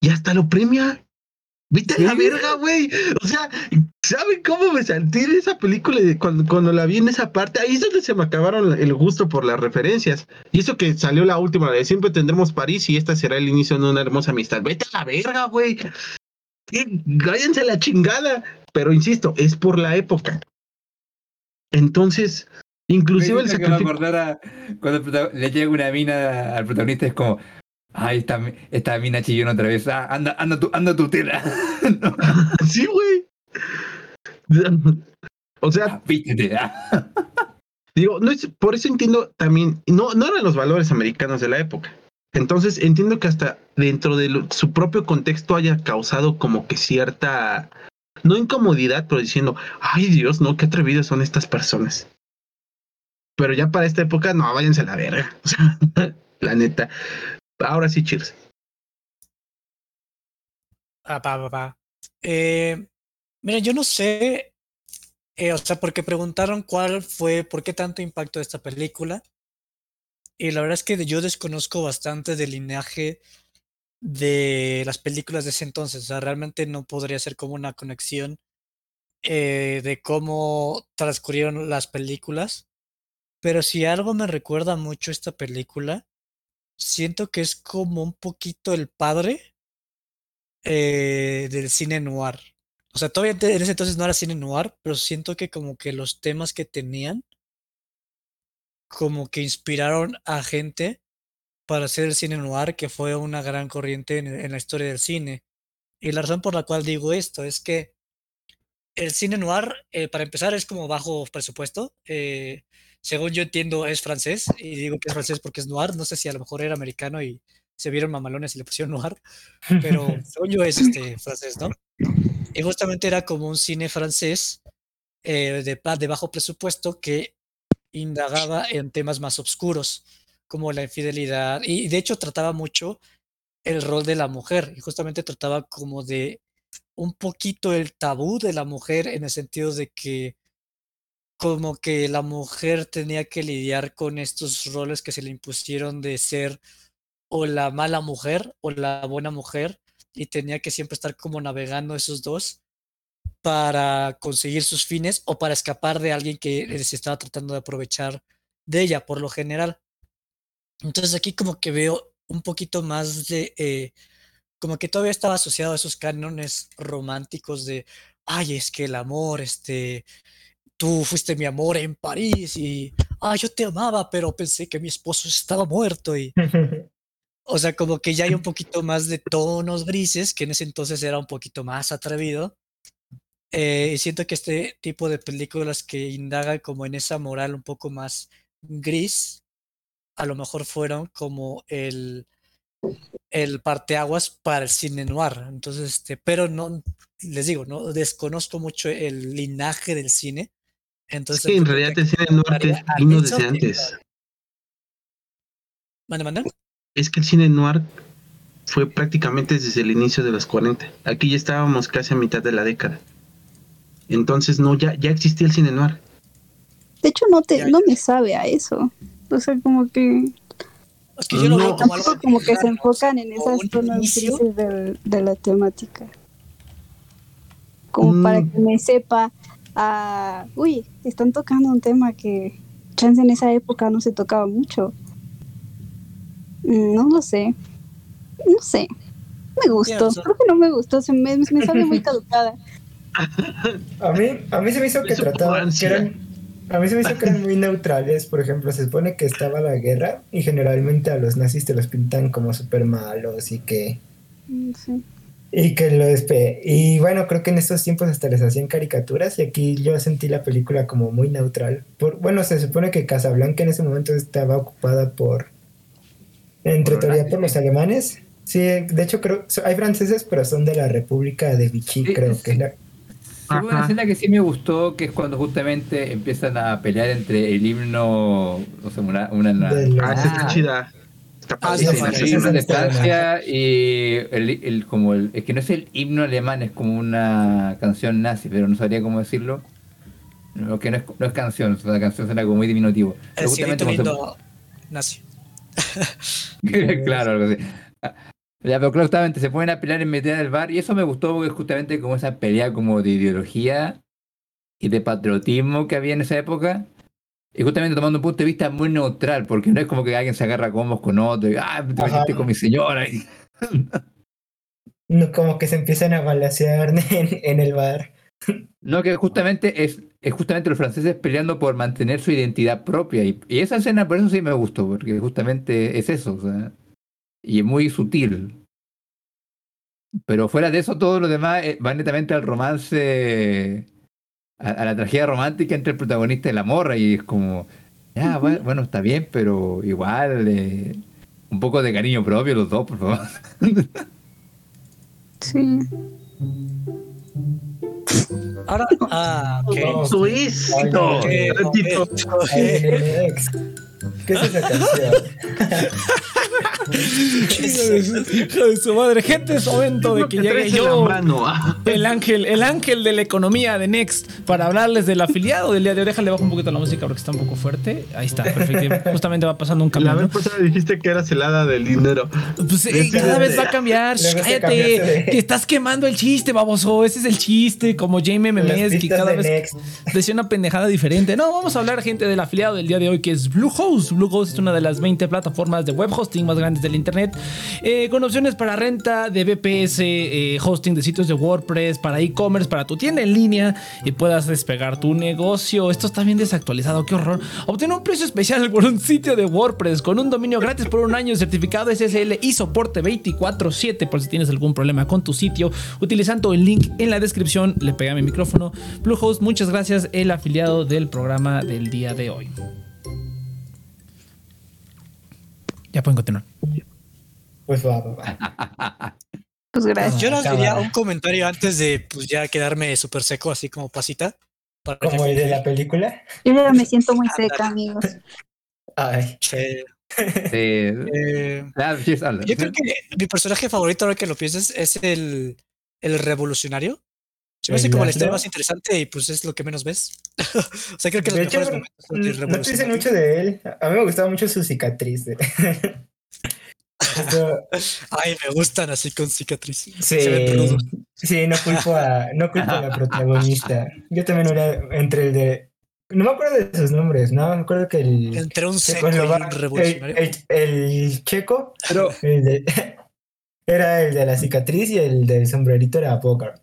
y hasta lo premia. Vete a la Sí. verga, güey. O sea, ¿saben cómo me sentí de esa película cuando, cuando la vi en esa parte? Ahí es donde se me acabaron el gusto por las referencias. Y eso que salió la última, la de siempre tendremos París y esta será el inicio de una hermosa amistad. Vete a la verga, güey. Sí, Váyanse a la chingada. Pero insisto, es por la época. Entonces, inclusive el sacrificio. cuando le llega una mina al protagonista, es como, ay, esta, mi- esta mina chillón otra vez, ah, anda, anda tu, anda tu tela. No, Sí, güey. O sea, ah, ah. digo, no es, por eso entiendo también, no, no eran los valores americanos de la época. Entonces entiendo que hasta dentro de lo- su propio contexto haya causado como que cierta, no incomodidad, pero diciendo, ay Dios, no, qué atrevidos son estas personas. Pero ya para esta época, no, váyanse a la verga. O sea, la neta. Ahora sí, cheers. Ah, pa, pa, pa. Eh, mira, yo no sé, eh, o sea, porque preguntaron cuál fue, por qué tanto impacto de esta película. Y la verdad es que yo desconozco bastante del linaje de las películas de ese entonces. O sea, realmente no podría ser como una conexión eh, de cómo transcurrieron las películas. Pero si algo me recuerda mucho esta película, siento que es como un poquito el padre eh, del cine noir. O sea, todavía en ese entonces no era cine noir, pero siento que como que los temas que tenían como que inspiraron a gente para hacer el cine noir, que fue una gran corriente en, en la historia del cine. Y la razón por la cual digo esto es que el cine noir, eh, para empezar, es como bajo presupuesto. eh, según yo entiendo, es francés. Y digo que es francés porque es noir. No sé si a lo mejor era americano y se vieron mamalones y le pusieron noir. Pero según yo es este, francés, ¿no? Y justamente era como un cine francés eh, de, de bajo presupuesto que indagaba en temas más oscuros, como la infidelidad. Y de hecho trataba mucho el rol de la mujer. Y justamente trataba como de un poquito el tabú de la mujer en el sentido de que como que la mujer tenía que lidiar con estos roles que se le impusieron de ser o la mala mujer o la buena mujer y tenía que siempre estar como navegando esos dos para conseguir sus fines o para escapar de alguien que se estaba tratando de aprovechar de ella por lo general. Entonces aquí como que veo un poquito más de, eh, como que todavía estaba asociado a esos cánones románticos de, ay, es que el amor, este, tú fuiste mi amor en París y, ay, yo te amaba, pero pensé que mi esposo estaba muerto y, o sea, como que ya hay un poquito más de tonos grises, que en ese entonces era un poquito más atrevido. Eh, y siento que este tipo de películas que indagan como en esa moral un poco más gris, a lo mejor fueron como el, el parteaguas para el cine noir. Entonces, este, pero no, les digo, no desconozco mucho el linaje del cine. Es Entonces, que en realidad que el cine norte vino desde antes. ¿Mande, mande? Es que el cine noir fue prácticamente desde el inicio de los 40. Aquí ya estábamos casi a mitad de la década. Entonces, no, ya, ya existía el cine noir. De hecho, no, te, Ya, no me sabe a eso. O sea, como que Es que yo lo No, veo como algo como que se enfocan en esas zonas del- de la temática. Como para Mm. que me sepa, ah, uy, están tocando un tema que chance en esa época no se tocaba mucho. Mm, No lo sé. No sé. Me gustó. Creo que no me gustó. Se me, me sabe muy caducada. A mí, a mí se me hizo que trataban, que ansia. eran, a mí se me hizo que eran muy neutrales. Por ejemplo, se supone que estaba la guerra y generalmente a los nazis te los pintan como súper malos y que, Mm, sí. Y que lo despe Y bueno, creo que en estos tiempos hasta les hacían caricaturas y aquí yo sentí la película como muy neutral. Por, bueno, se supone que Casablanca en ese momento estaba ocupada por, entre Por teoría, por los alemanes. Sí, de hecho creo, so- hay franceses, pero son de la República de Vichy, Sí, creo sí. que es la... Hubo una escena que sí me gustó, que es cuando justamente empiezan a pelear entre el himno, no sé, una, una, Del- Ah, esa está Ah. chida. De buena. Francia y el, el- como el, es que no es el himno alemán, es como una canción nazi, pero no sabría cómo decirlo. No, que no es, no es canción, la canción suena como muy diminutivo. El cielito lindo nazi. se- claro, algo así. Ah, Ya, pero claro, justamente se ponen a pelear en mitad del bar y eso me gustó porque justamente como esa pelea como de ideología y de patriotismo que había en esa época. Y justamente tomando un punto de vista muy neutral, porque no es como que alguien se agarra a combos con otro y, ah, te metiste con mi señora. No, como que se empiezan a balasear en, en el bar. No, que justamente es, es justamente los franceses peleando por mantener su identidad propia. Y, y esa escena por eso sí me gustó, porque justamente es eso. o sea, y es muy sutil. Pero fuera de eso, todo lo demás eh, va netamente al romance, a, a la tragedia romántica entre el protagonista y la morra. Y es como, ya, bueno, bueno, está bien, pero igual, eh, un poco de cariño propio los dos, por favor. Sí. Ahora, ah, ok. No, Nenex. ¿Qué es esa canción? Hijo de su madre, gente, es momento de que llegue la yo, mano. ah. el ángel, el ángel de la economía de Next, para hablarles del afiliado del día de hoy. Déjale bajo un poquito la música porque está un poco fuerte. Ahí está, perfecto. Justamente va pasando un La camión. vez ¿no? pasada dijiste que eras helada del dinero. Pues eh, cada vez va a cambiar. Shh, cállate. Que estás quemando el chiste, baboso. Ese es el chiste. Como Las Memes, que cada vez Next. decía una pendejada diferente. No, vamos a hablar, gente, del afiliado del día de hoy, que es Bluehost. Bluehost es una de las 20 plataformas de web hosting más grandes grandes del internet, eh, con opciones para renta de BPS, eh, hosting de sitios de WordPress, para e-commerce, para tu tienda en línea y puedas despegar tu negocio. Esto está bien desactualizado, qué horror. Obtén un precio especial por un sitio de WordPress con un dominio gratis por un año, certificado SSL y soporte 24/7 por si tienes algún problema con tu sitio. Utilizando el link en la descripción, le pegué a mi micrófono. Bluehost, muchas gracias, el afiliado del programa del día de hoy. Ya pueden continuar. Pues va, va, va. Pues gracias. Yo nos Cámara. diría un comentario antes de pues ya quedarme súper seco, así como pasita. Como el de la película. Yo ya me siento muy seca, amigos. Ay, Sí. eh, Ah, yo creo que mi personaje favorito, ahora que lo piensas, es el, el revolucionario. Se me hace ¿El como la historia más interesante y pues es lo que menos ves. o sea, creo que los de hecho, mejores momentos son mm, no te dicen mucho de él. A mí me gustaba mucho su cicatriz. de- Esto- Ay, me gustan así con cicatriz. Sí, Se sí, no culpo a, no culpo a la protagonista. Yo también era entre el de. No me acuerdo de sus nombres, no me acuerdo que el. Entre un seco y un revolucionario. El, el- el checo, Pero, el de- era el de la cicatriz y el del sombrerito era Bogart.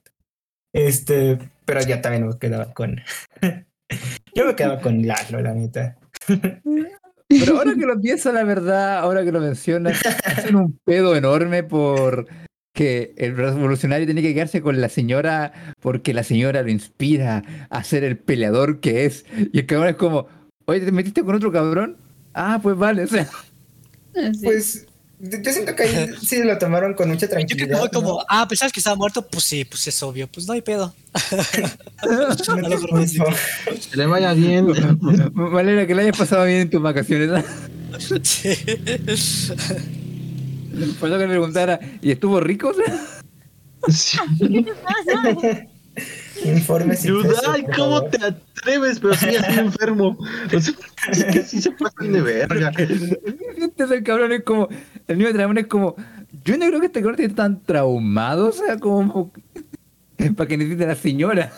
Este, pero ya también me quedaba con. Yo me quedaba con Lalo, la neta. pero ahora que lo pienso, la verdad, ahora que lo mencionas, hacen un pedo enorme por que el revolucionario tiene que quedarse con la señora porque la señora lo inspira a ser el peleador que es. Y el cabrón es como, oye, ¿te metiste con otro cabrón? Ah, pues vale, o sea. Pues yo siento que ahí sí lo tomaron con mucha Yo creo que tranquilidad. fue como, ¿no? ah, pensabas que estaba muerto, pues sí, pues es obvio, pues no hay pedo. Te. Que le vaya bien. Valera, que le hayas pasado bien en tus vacaciones. Sí. Por eso que le preguntara, ¿y estuvo rico? Sí. Informe sin Yudai, peso, por ¿cómo te atreves? Pero sí, así enfermo. O sea, es que sí se pasan de verga. Este el cabrón es como, el niño de dragón es como, yo no creo que este cabrón esté tan traumado, o sea, como para que necesite a la señora.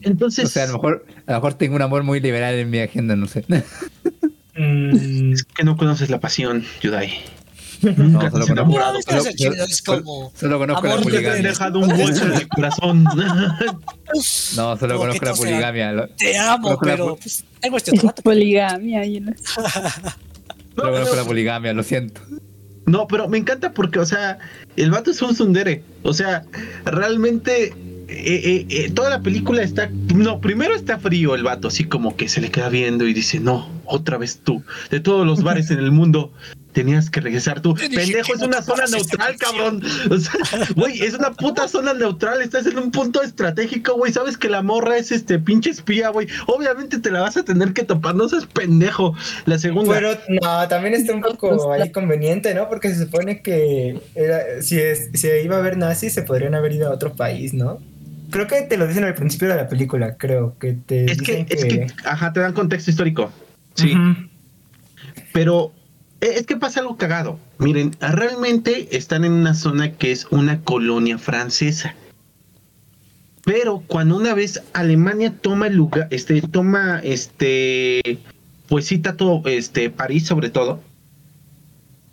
Entonces, O sea, a lo mejor, a lo mejor tengo un amor muy liberal en mi agenda, no sé. Mm, es que no conoces la pasión, Yudai. No, te has conozco, chido, es la Te dejado un bolso en el corazón. No, solo Como conozco la eran- poligamia. lo- Te amo, pero pues tengo este otro vato. Poligamia. Solo conozco la poligamia, lo siento. No, pero me encanta porque, o sea, el vato es un sundere. O sea, realmente eh, eh, eh, toda la película está. No, primero está frío el vato, así como que se le queda viendo y dice: No, otra vez tú. De todos los bares en el mundo. Tenías que regresar tú. Pendejo, es una zona neutral, cabrón. O sea, güey, es una puta zona neutral. Estás en un punto estratégico, güey. Sabes que la morra es este pinche espía, güey. Obviamente te la vas a tener que topar. No seas pendejo. La segunda. Pero no, también está un poco ahí conveniente, ¿no? Porque se supone que era- si, es, si iba a haber nazis, se podrían haber ido a otro país, ¿no? Creo que te lo dicen al principio de la película, creo que te es que, dicen es que, ajá, te dan contexto histórico. Sí. Pero eh, es que pasa algo cagado. Miren, realmente están en una zona que es una colonia francesa. Pero cuando una vez Alemania toma el lugar, este, toma este, pues cita todo, este, París sobre todo,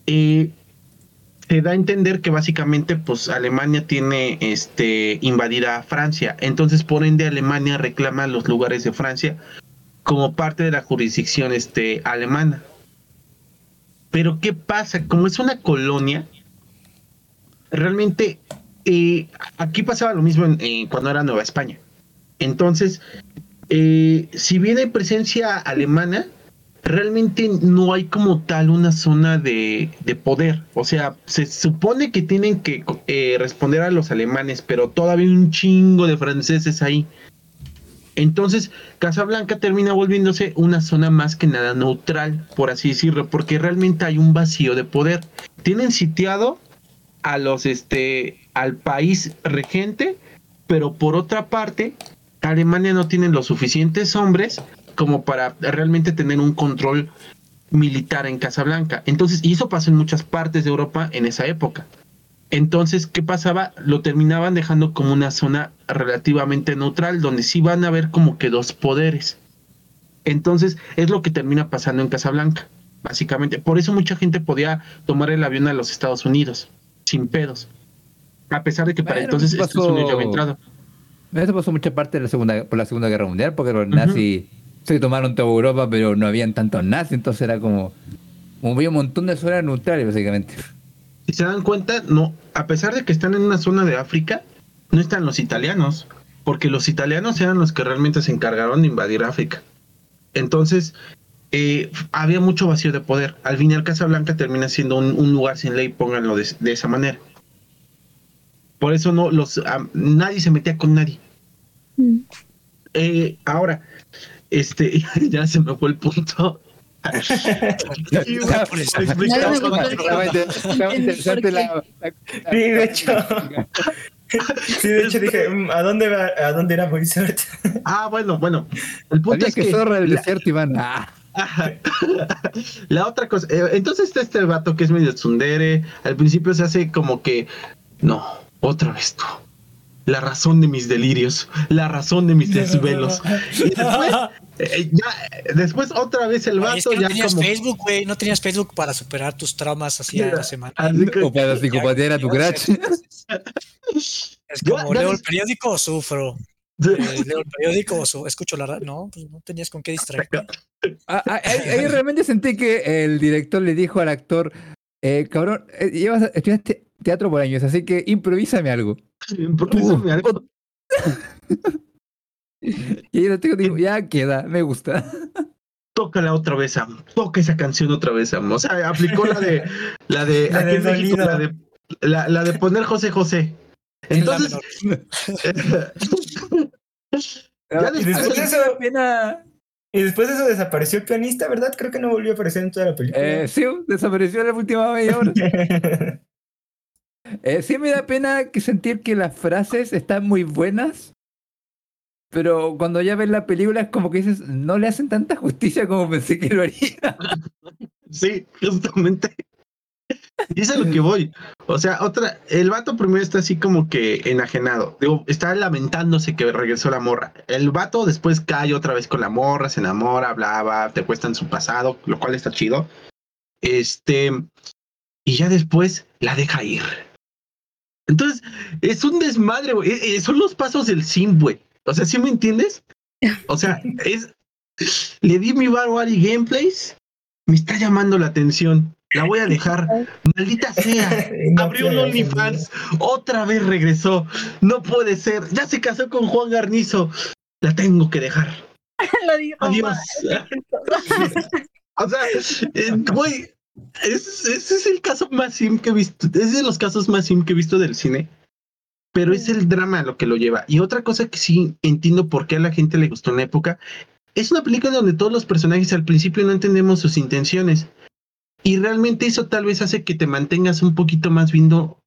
eh, se da a entender que básicamente, pues Alemania tiene, este, invadida a Francia. Entonces, por ende, Alemania reclama los lugares de Francia como parte de la jurisdicción, este, alemana. Pero ¿qué pasa? Como es una colonia, realmente eh, aquí pasaba lo mismo en- cuando era Nueva España. Entonces, eh, si bien hay presencia alemana, realmente no hay como tal una zona de, de poder. O sea, se supone que tienen que eh, responder a los alemanes, pero todavía hay un chingo de franceses ahí. Entonces, Casablanca termina volviéndose una zona más que nada neutral, por así decirlo, porque realmente hay un vacío de poder. Tienen sitiado a los este al país regente, pero por otra parte, Alemania no tiene los suficientes hombres como para realmente tener un control militar en Casablanca. Entonces, y eso pasó en muchas partes de Europa en esa época. Entonces, ¿qué pasaba? Lo terminaban dejando como una zona relativamente neutral, donde sí van a haber como que dos poderes. Entonces, es lo que termina pasando en Casablanca, básicamente. Por eso mucha gente podía tomar el avión a los Estados Unidos, sin pedos. A pesar de que para entonces pasó- Estados Unidos ya había entrado. Eso pasó mucha parte de la segunda, por la Segunda Guerra Mundial, porque los nazis se tomaron toda Europa, pero no habían tantos nazis, entonces era como, como había un montón de zonas neutrales, básicamente. Si se dan cuenta, no, a pesar de que están en una zona de África, no están los italianos, porque los italianos eran los que realmente se encargaron de invadir África. Entonces, eh, había mucho vacío de poder. Al final, Casablanca termina siendo un, un lugar sin ley, pónganlo de, de esa manera. Por eso no los nadie se metía con nadie. Mm. Eh, ahora, este, ya se me fue el punto. Sí, por Estaba interesante la, la- de hecho. Sí, de hecho dije, mm, ¿a dónde va, a dónde irá Moisert? Ah, bueno, bueno. El punto Sabía es que, que zorra del la- desierto, Iván. Ah. La otra cosa, eh, entonces está este vato que es medio tsundere. Al principio se hace como que, no, otra vez tú. La razón de mis delirios, la razón de mis desvelos. Y después, eh, ya, después otra vez el Ay, es vato que no ya tenías como. Facebook, güey. No tenías Facebook para superar tus traumas así a la semana. Que- o para psicopatear a tu crash. Es como, ya leo el periódico o sufro. Eh, leo el periódico o su- escucho la radio. No, pues no tenías con qué distraerte. Ah, ah, ahí, ahí realmente sentí que el director le dijo al actor, eh, cabrón, eh, llevas, estudiaste teatro por años, así que improvísame algo. Improvésame algo. Y actor dijo, ya queda, me gusta. Tócala otra vez, Sam. Toca esa canción otra vez, Sam. O sea, aplicó la de la de La aquí de en México, dolido. la de la, la de poner José José. Entonces. Ya Y después- después de eso, Pena. y después de eso desapareció el pianista, ¿verdad? Creo que no volvió a aparecer en toda la película. Eh, sí, desapareció en la última media hora. Eh, sí me da pena que sentir que las frases están muy buenas, pero cuando ya ves la película es como que dices, no le hacen tanta justicia como pensé que lo haría. Sí, justamente. Y es lo que voy. O sea, otra, el vato primero está así como que enajenado. Digo, está lamentándose que regresó la morra. El vato después cae otra vez con la morra, se enamora, bla, bla, te cuestan su pasado, lo cual está chido. Este, y ya después la deja ir. Entonces, es un desmadre, güey. Eh, eh, Son los pasos del sim, güey. O sea, ¿sí me entiendes? O sea, es. Le di mi Bar Wari Gameplays. Me está llamando la atención. La voy a dejar. Maldita sea. Abrió un OnlyFans. Otra vez regresó. No puede ser. Ya se casó con Juan Garnizo. La tengo que dejar. Lo dijo Adiós. O sea, eh, güey, es- ese es el caso más sim que he visto. Es de los casos más sim que he visto del cine. Pero es el drama lo que lo lleva. Y otra cosa que sí entiendo por qué a la gente le gustó en la época. Es una película donde todos los personajes al principio no entendemos sus intenciones. Y realmente eso tal vez hace que te mantengas un poquito más viendo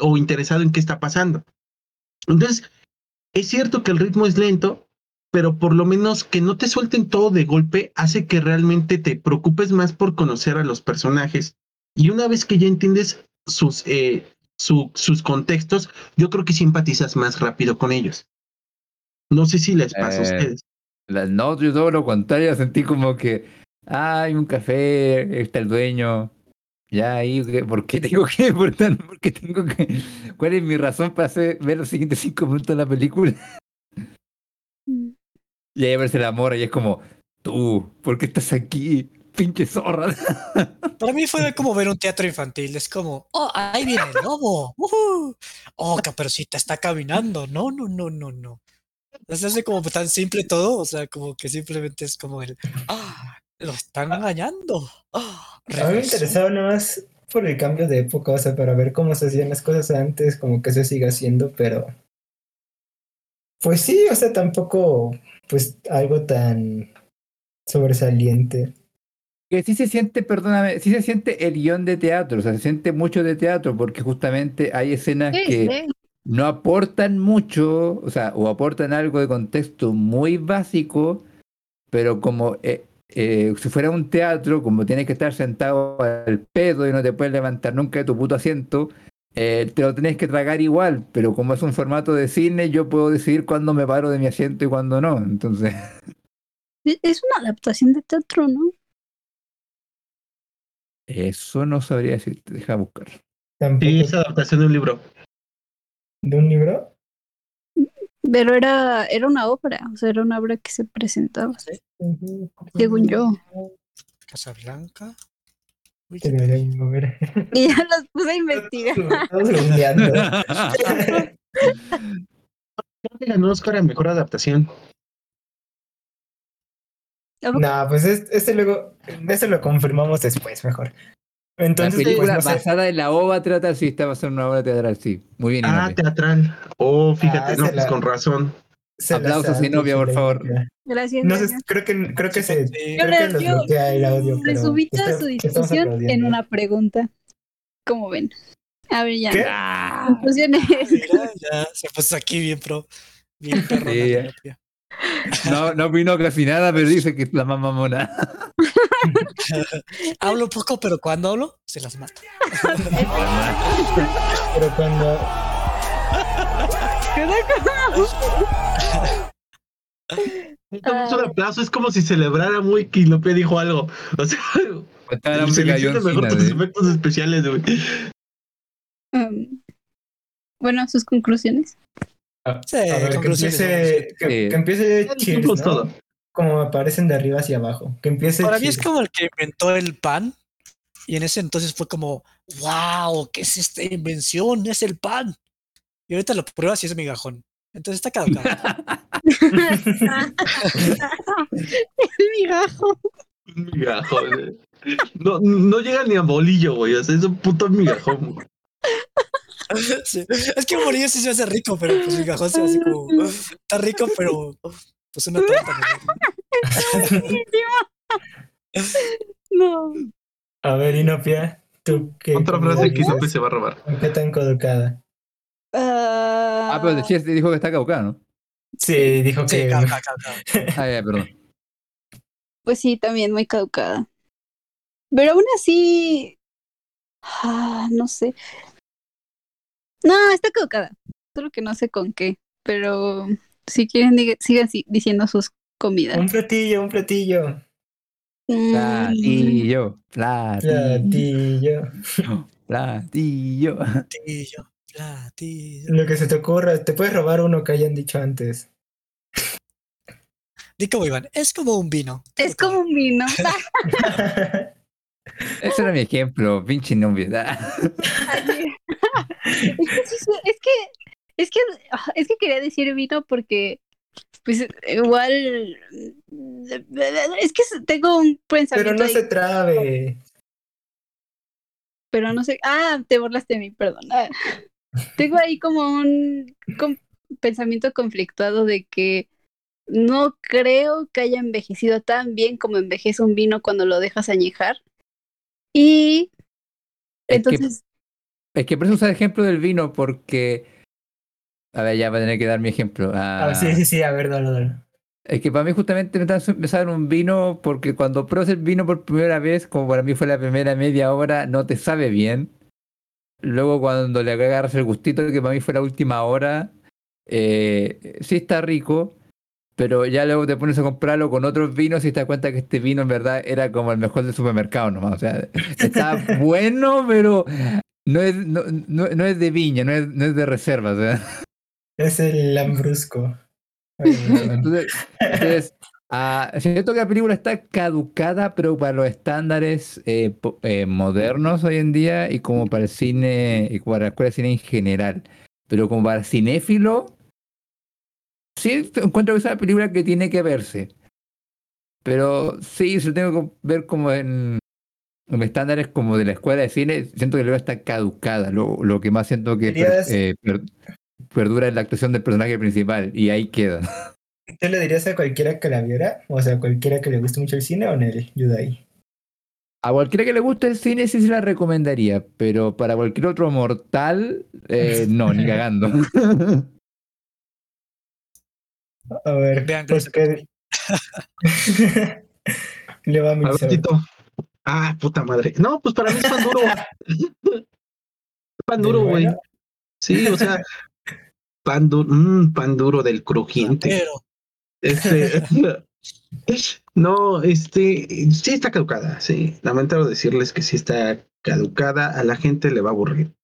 o interesado en qué está pasando. Entonces, es cierto que el ritmo es lento, pero por lo menos que no te suelten todo de golpe hace que realmente te preocupes más por conocer a los personajes. Y una vez que ya entiendes sus, eh, su- sus contextos, yo creo que simpatizas más rápido con ellos. No sé si les pasa a Eh, ustedes. La- No, yo todo lo contrario, sentí como que, hay un café, está el dueño, ya ahí, ¿qué- ¿por qué tengo que, por qué tengo que, cuál es mi razón para hacer, ver los siguientes cinco minutos de la película? Mm. Y ahí verse la mora y es como, tú, ¿por qué estás aquí? Pinche zorra. Para mí fue como ver un teatro infantil. Es como, oh, ahí viene el lobo. ujú. Oh, Caperucita está caminando. No, no, no, no, no. Se hace como tan simple todo. O sea, como que simplemente es como el, ah, lo están engañando. Ah, A mí me regresó". interesaba nada más por el cambio de época, o sea, para ver cómo se hacían las cosas antes, como que se sigue haciendo, pero. Pues sí, o sea, tampoco, pues algo tan sobresaliente. Que sí se siente, perdóname, sí se siente el guion de teatro, o sea, se siente mucho de teatro, porque justamente hay escenas Sí, que sí. no aportan mucho, o sea, o aportan algo de contexto muy básico, pero como eh, eh, si fuera un teatro, como tienes que estar sentado al pedo y no te puedes levantar nunca de tu puto asiento, eh, te lo tienes que tragar igual, pero como es un formato de cine, yo puedo decidir cuándo me paro de mi asiento y cuándo no, entonces... Es una adaptación de teatro, ¿no? Eso no sabría decirte, deja buscar. Tampoco Sí, es adaptación de un libro. de un libro. Pero era, era una obra, o sea, era una obra que se presentaba, según yo. Casablanca. Uy, Te. Y ya las puse a investigar. Estamos. Creo que ganó Oscar a mejor adaptación. No, pues es- este luego, este lo confirmamos después, mejor. La Entonces, pues, película sé. basada en la obra teatral, sí, está basada en una obra teatral, sí. Muy bien, Ah, teatral. Oh, fíjate, Ah, no, pues la- con razón. se la Aplausos, sabe, Zenobia, por la favor. Gracias. No sé, creo que, creo que se, Sí. creo que los Yo- bloquea el audio, pero Resumí toda está- su discusión en una pregunta. ¿Cómo ven? A ver, ya. ¿Qué? Conclusiones. Mira, ya se puso aquí bien pro. Bien perro. Sí, ya. No, no vino casi nada, pero dice que es la más mamona. hablo poco, pero cuando hablo, se las mata. Pero cuando Entonces, un aplauso es como si celebrara muy que López dijo algo. O sea, de selecciona John mejor tus de- efectos especiales, güey. Um, bueno, sus conclusiones. A, Sí, a ver, que empiece, que, Sí. que empiece todo. Como aparecen de arriba hacia abajo. Que empiece Para mí es como el que inventó el pan. Y en ese entonces fue como, wow, ¿qué es esta invención? Es el pan. Y ahorita lo pruebas y es migajón. Entonces está caducado. El migajo. Güey. No, no llega ni a bolillo, güey. O sea, es un puto migajón. güey. Sí. Es que un bolillo sí se hace rico, pero pues migajón se hace como, está rico, pero pues una torta. ¿no? No. A ver, Inopia, tú qué. Otra frase que? López se va a robar. ¿Por qué tan colocada? Ah, pero de Cheers dijo que está caducado, ¿no? Sí, dijo Sí, que. ca- ca- ca- ca. Ah, ya, perdón. Pues sí, también muy caducada. Pero aún así. ah, no sé. No, está caducada. Solo que no sé con qué. Pero si quieren, diga- sigan si- diciendo sus comidas. Un platillo, un platillo. Mm, Platillo, platillo, Platillo. platillo. Platillo, platillo. Lo que se te ocurra. Te puedes robar uno que hayan dicho antes. Di como Iván, es como un vino. es como un vino. Ese era mi ejemplo, pinche novia. es que sí, sí, es que es que ah, es que quería decir vino porque pues igual es que tengo un Pero pensamiento no ahí, se trabe. pero no sé ah te burlaste de mí perdón Ah. tengo ahí como un con- pensamiento conflictuado de que no creo que haya envejecido tan bien como envejece un vino cuando lo dejas añejar y Es que- entonces Es que por eso usa el ejemplo del vino, porque. A ver, ya va a tener que dar mi ejemplo. Ah, Ah, sí, sí, sí, a ver, dale, dale. Es que para mí justamente me empezando un vino, porque cuando pruebas el vino por primera vez, como para mí fue la primera media hora, no te sabe bien. Luego cuando le agarras el gustito, que para mí fue la última hora, eh, sí está rico, pero ya luego te pones a comprarlo con otros vinos y te das cuenta que este vino en verdad era como el mejor del supermercado nomás. O sea, está bueno, pero no es, no, no- no es de viña, no es, no es de reserva. O sea. Es el lambrusco. Entonces, entonces, ah, siento que la película está caducada, pero para los estándares eh, eh, modernos hoy en día y como para el cine y para la escuela de cine en general. Pero como para el cinéfilo, sí encuentro que es una película que tiene que verse. Pero sí, se lo tengo que ver como en, en estándares como de la escuela de cine. Siento que la película está caducada. Lo, lo que más siento que per- eh, per- perdura es la actuación del personaje principal y ahí queda. ¿Tú le dirías a cualquiera que la viera? O sea, cualquiera que le guste mucho el cine o en el Yudai. A cualquiera que le guste el cine sí se la recomendaría, pero para cualquier otro mortal, eh, no, ni cagando. A ver, Vean pues que... le va a A mi ver, Tito. Ah, puta madre. No, pues para mí es pan duro. pan duro, ¿Del güey. Sí, o sea, pan duro, pan duro del crujiente. Este, No, este, sí está caducada, sí. Lamento decirles que sí está caducada, a la gente le va a aburrir.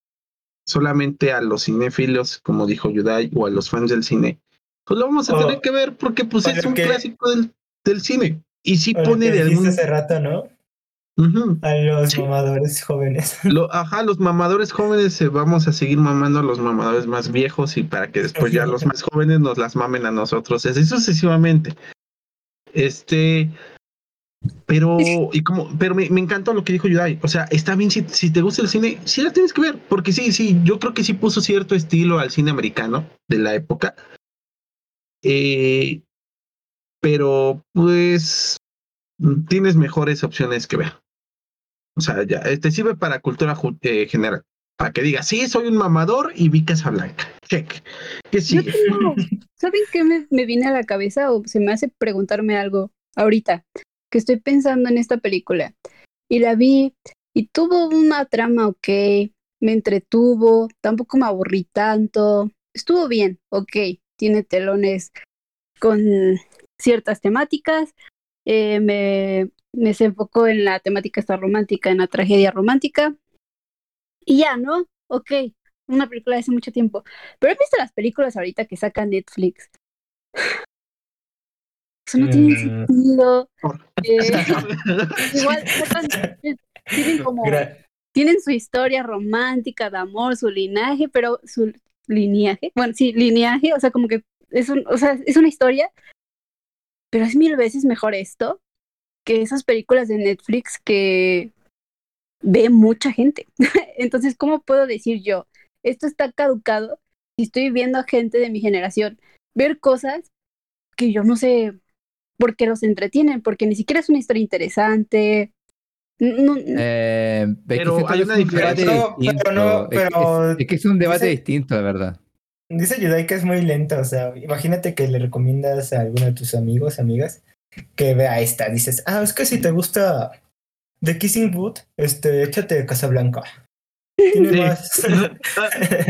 Solamente a los cinéfilos, como dijo Yudai, o a los fans del cine, pues lo vamos a O- tener que ver porque pues es un que- clásico del, del cine. Y sí pone que de algún... hace rato, ¿no? A los Sí. mamadores jóvenes. Lo- ajá, los mamadores jóvenes eh, vamos a seguir mamando a los mamadores más viejos y para que después ya los más jóvenes nos las mamen a nosotros, así sucesivamente. Este, pero, y como, pero me, me encantó lo que dijo Yudai. O sea, está bien si, si te gusta el cine, sí la tienes que ver, porque sí, sí, yo creo que sí puso cierto estilo al cine americano de la época. Eh, pero, pues, tienes mejores opciones que ver. O sea, ya, eh, te sirve para cultura eh, general. Para que digas, sí, soy un mamador y vi Casablanca. Check. Tengo- ¿Saben qué me, me viene a la cabeza o se me hace preguntarme algo ahorita? Que estoy pensando en esta película y la vi y tuvo una trama ok, me entretuvo, tampoco me aburrí tanto, estuvo bien, ok, tiene telones con ciertas temáticas, eh, me, me se enfocó en la temática esta romántica, en la tragedia romántica y ya, ¿no? Ok, una película de hace mucho tiempo. Pero he visto las películas ahorita que saca Netflix. Eso no tiene Mm. sentido. Eh, igual sacan, tienen como, Gra- tienen su historia romántica de amor, su linaje, pero su lineaje, bueno, sí, lineaje, o sea, como que es un, o sea, es una historia, pero es mil veces mejor esto que esas películas de Netflix que ve mucha gente. Entonces, ¿cómo puedo decir yo? Esto está caducado y estoy viendo a gente de mi generación ver cosas que yo no sé por qué los entretienen, porque ni siquiera es una historia interesante. No, Eh, es que Pero hay una es un diferencia. debate No, pero distinto. no, Es que es- pero es, que es un debate dice- distinto, la verdad. Dice Yudai que es muy lenta, o sea, imagínate que le recomiendas a alguno de tus amigos, amigas, que vea esta. Dices, ah, es que si te gusta The Kissing Booth, este, échate Casablanca. Tiene Sí. más.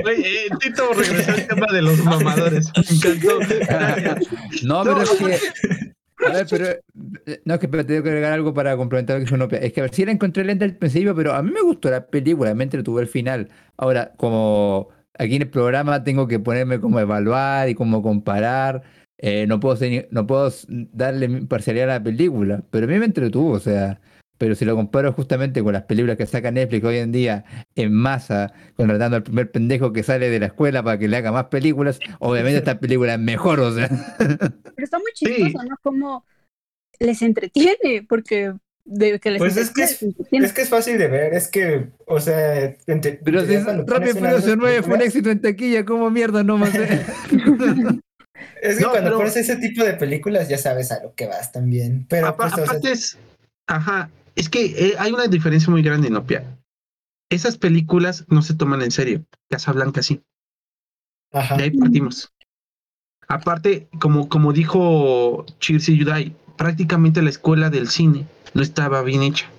Eh, Tito regresó al tema de los mamadores. Me encantó. No, No, pero es que. A ver, pero. eh, No, es que pero tengo que agregar algo para complementar lo que dice Unopia. Es que a ver, sí la encontré lenta al principio, pero a mí me gustó la película, me entretuvo el final. Ahora, como aquí en el programa tengo que ponerme como evaluar y como comparar, eh, no puedo no puedo darle parcialidad a la película, pero a mí me entretuvo, o sea. Pero si lo comparo justamente con las películas que saca Netflix hoy en día en masa, contratando al primer pendejo que sale de la escuela para que le haga más películas, obviamente esta película es mejor, o sea. pero está muy Sí. chistoso, ¿no? Como les entretiene, porque de que les Pues es que es- les entretiene. Es que es fácil de ver, es que, o sea, ente- Pero si Rápido Furioso esas 9 fue un éxito en taquilla, ¿cómo mierda no más? Es que No, cuando pero- pones ese tipo de películas ya sabes a lo que vas también. Pero pues, o sea, aparte es, ajá, es que eh, hay una diferencia muy grande, Nopia. Esas películas no se toman en serio. Casablanca sí. ajá. De ahí partimos. Aparte, como, como dijo Chirsi Yudai, prácticamente la escuela del cine no estaba bien hecha.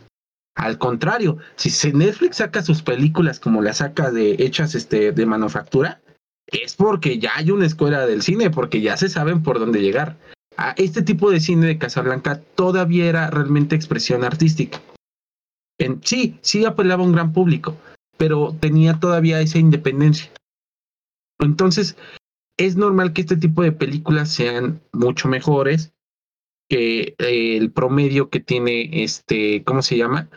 Al contrario, si Netflix saca sus películas como las saca de hechas este, de manufactura, es porque ya hay una escuela del cine, porque ya se saben por dónde llegar. A este tipo de cine de Casablanca todavía era realmente expresión artística. En, sí, sí apelaba a un gran público, pero tenía todavía esa independencia. Entonces, es normal que este tipo de películas sean mucho mejores que eh, el promedio que tiene este, ¿cómo se llama?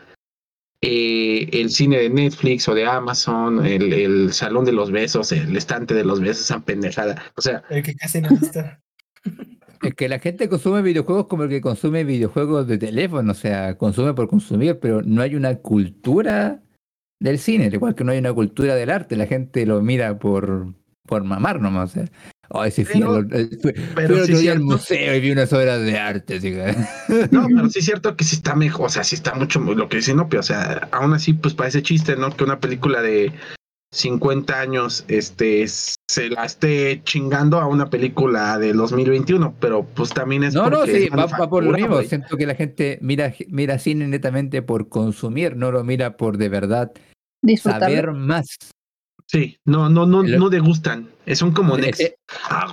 Eh, el cine de Netflix o de Amazon, el, el salón de los besos, el estante de los besos, esa pendejada. O sea, El que casi no está. es que la gente consume videojuegos como el que consume videojuegos de teléfono, o sea, consume por consumir, pero no hay una cultura del cine, al igual que no hay una cultura del arte, la gente lo mira por, por mamar nomás. O sea, sí, fui, Pero- pero sí día al museo y vi unas obras de arte. así que- no, pero sí es cierto que sí está mejor, o sea, sí está mucho lo que dice Nopia, o sea, aún así, pues parece chiste, ¿no? Que una película de 50 años, este, se la esté chingando a una película de 2021, pero pues también es No, no, porque sí, es va, va por lo mismo. Siento que la gente mira, mira cine netamente por consumir, no lo mira por de verdad saber más. Sí, no, no, no, El- no degustan. Son como nex. Ese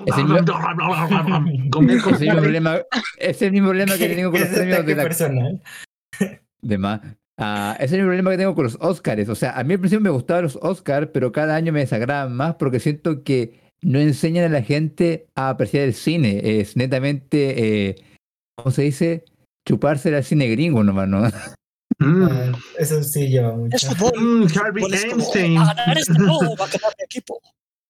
es el mismo problema, es el mismo problema que tengo con los ataque de la personal. de más. Ah, ese es el problema que tengo con los Oscars. O sea, a mí al principio me gustaban los Oscars, pero cada año me desagradan más porque siento que no enseñan a la gente a apreciar el cine. Es netamente, eh, ¿cómo se dice? Chuparse al cine gringo nomás, ¿no? Mm. Eso sí lleva mucho. Es fútbol. Mm, Harvey fútbol es como, Einstein. "A ganar este juego, va a ganar mi equipo.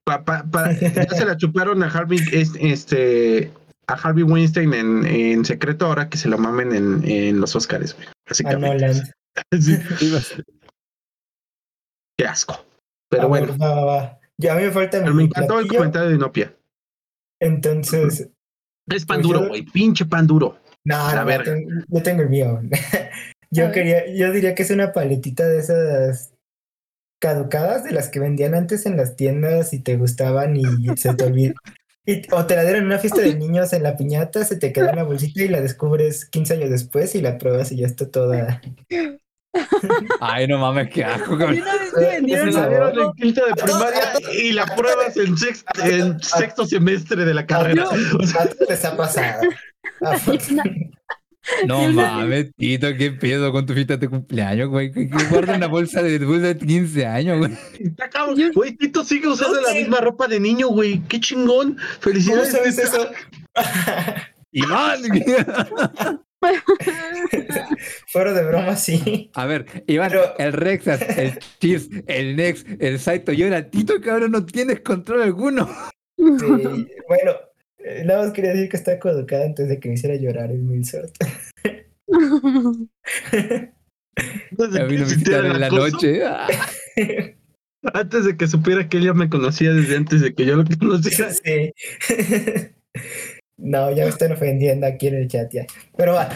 Pa- pa- pa- ya se la chuparon a Harvey, es- este, a Harvey Weinstein en, en secreto ahora que se lo mamen en, en los Oscars, güey. A Básicamente. Nolan. Sí, qué asco. Pero A bueno, ver, va, va, va. Ya a mí me falta pero mi me encantó el comentario de Inopia. Entonces, Es pan Pues duro, yo- güey. Pinche pan duro. no, no, no, verga. tengo- yo tengo el mío. A Yo ver. quería, yo diría que es una paletita de esas caducadas de las que vendían antes en las tiendas y te gustaban y se te olvidó. Y, o te la dieron en una fiesta de niños en la piñata, se te queda en la bolsita y la descubres 15 años después y la pruebas y ya está toda. Ay, no mames, qué asco. Cabrón. una vez me vendieron Ese La algo. dieron en quinto de primaria y la pruebas en sexto, en sexto semestre de la carrera. O sea, les ha pasado. No mames, Tito, qué pedo con tu fiesta de cumpleaños, güey. Que, guarda una bolsa de bolsa de 15 años, güey. está cabrón. Yo- Güey, Tito sigue usando la sé. misma ropa de niño, güey. Qué chingón. ¿Cómo Felicidades. sabes Tito. eso? Iván. Fuera de broma, sí. A ver, Iván, Pero- el Rexas, el Chips, el Nex, el Saito y ahora Tito, cabrón, no tienes control alguno. Sí, bueno, eh, nada más quería decir que está caducada antes de que me hiciera llorar el Milsort. Antes de A mí no me en la noche. Ah. Antes de que supiera que ella me conocía desde antes de que yo lo conociera. Sí. No, ya me están ofendiendo aquí en el chat ya. Pero va.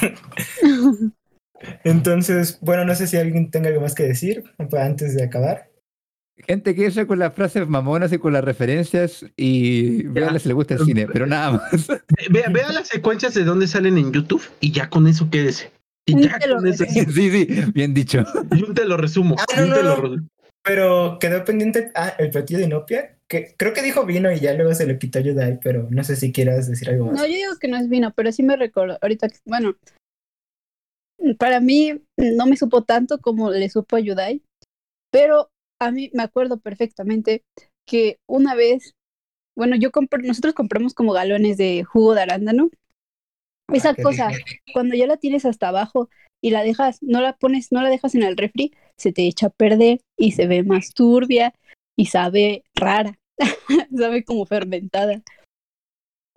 Entonces, bueno, no sé si alguien tenga algo más que decir antes de acabar. Gente que eso con las frases mamonas y con las referencias y veanle si le gusta el cine, pero nada más. Vea, vea las secuencias de dónde salen en YouTube y ya con eso quédese. Y ya con eso. Sí, sí, bien dicho. Yo te lo resumo. Ah, no, no, lo. Pero quedó pendiente ah, el platillo de Inopia, que creo que dijo vino y ya luego se le quitó Yudai, pero no sé si quieras decir algo más. No, yo digo que no es vino, pero sí me recuerdo. Ahorita, que- bueno, para mí no me supo tanto como le supo a Yudai, pero a mí me acuerdo perfectamente que una vez, bueno, yo compré, nosotros compramos como galones de jugo de arándano. Esa Ah, qué cosa, cuando ya la tienes hasta abajo y la dejas, no la pones, no la dejas en el refri, se te echa a perder y se ve más turbia y sabe rara, sabe como fermentada.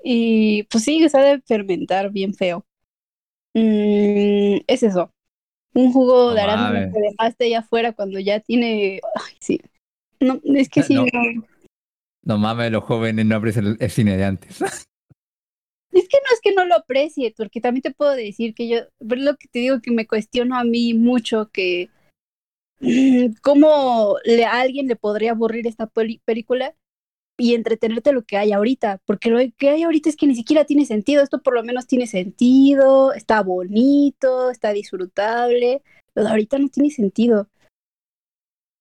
Y pues sí, sabe fermentar bien feo. Mm, es eso. Un jugo No de arándano que dejaste allá afuera cuando ya tiene. Ay, sí. No, es que sí, No. no. No mames, los jóvenes no aprecian el, el cine de antes. Es que no es que no lo aprecie, porque también te puedo decir que yo, pero es lo que te digo que me cuestiono a mí mucho que cómo le, a alguien le podría aburrir esta película y entretenerte lo que hay ahorita, porque lo que hay ahorita es que ni siquiera tiene sentido, esto por lo menos tiene sentido, está bonito, está disfrutable, lo de ahorita no tiene sentido.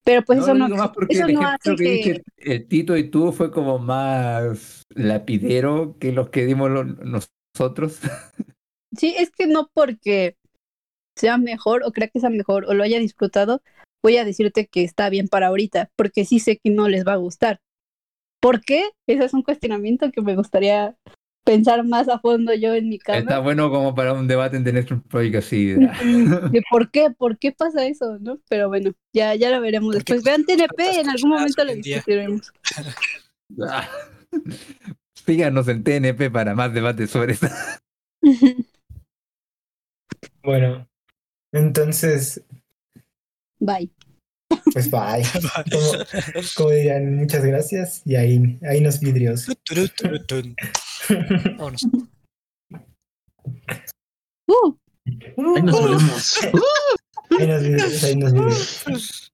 Pero pues eso no, más porque eso el no hace que el Tito y tú fue como más lapidero que los que dimos nosotros. Sí, es que no porque sea mejor o crea que sea mejor o lo haya disfrutado, voy a decirte que está bien para ahorita, porque sí sé que no les va a gustar. ¿Por qué? Ese es un cuestionamiento que me gustaría pensar más a fondo yo en mi Está cama. bueno como para un debate en Netflix Project así. Ujú, De por qué, por qué pasa eso, ¿no? Pero bueno, ya, ya lo veremos ¿Por qué después. Vean TNP, en algún momento lo discutiremos. Síganos en TNP para más debates sobre esto. Bueno, entonces, Bye. pues bye. Como, como dirían, muchas gracias y ahí, ahí nos vidrios. Vámonos. Uh. Ahí nos volvemos. Ahí nos vidrios, ahí nos vidrios.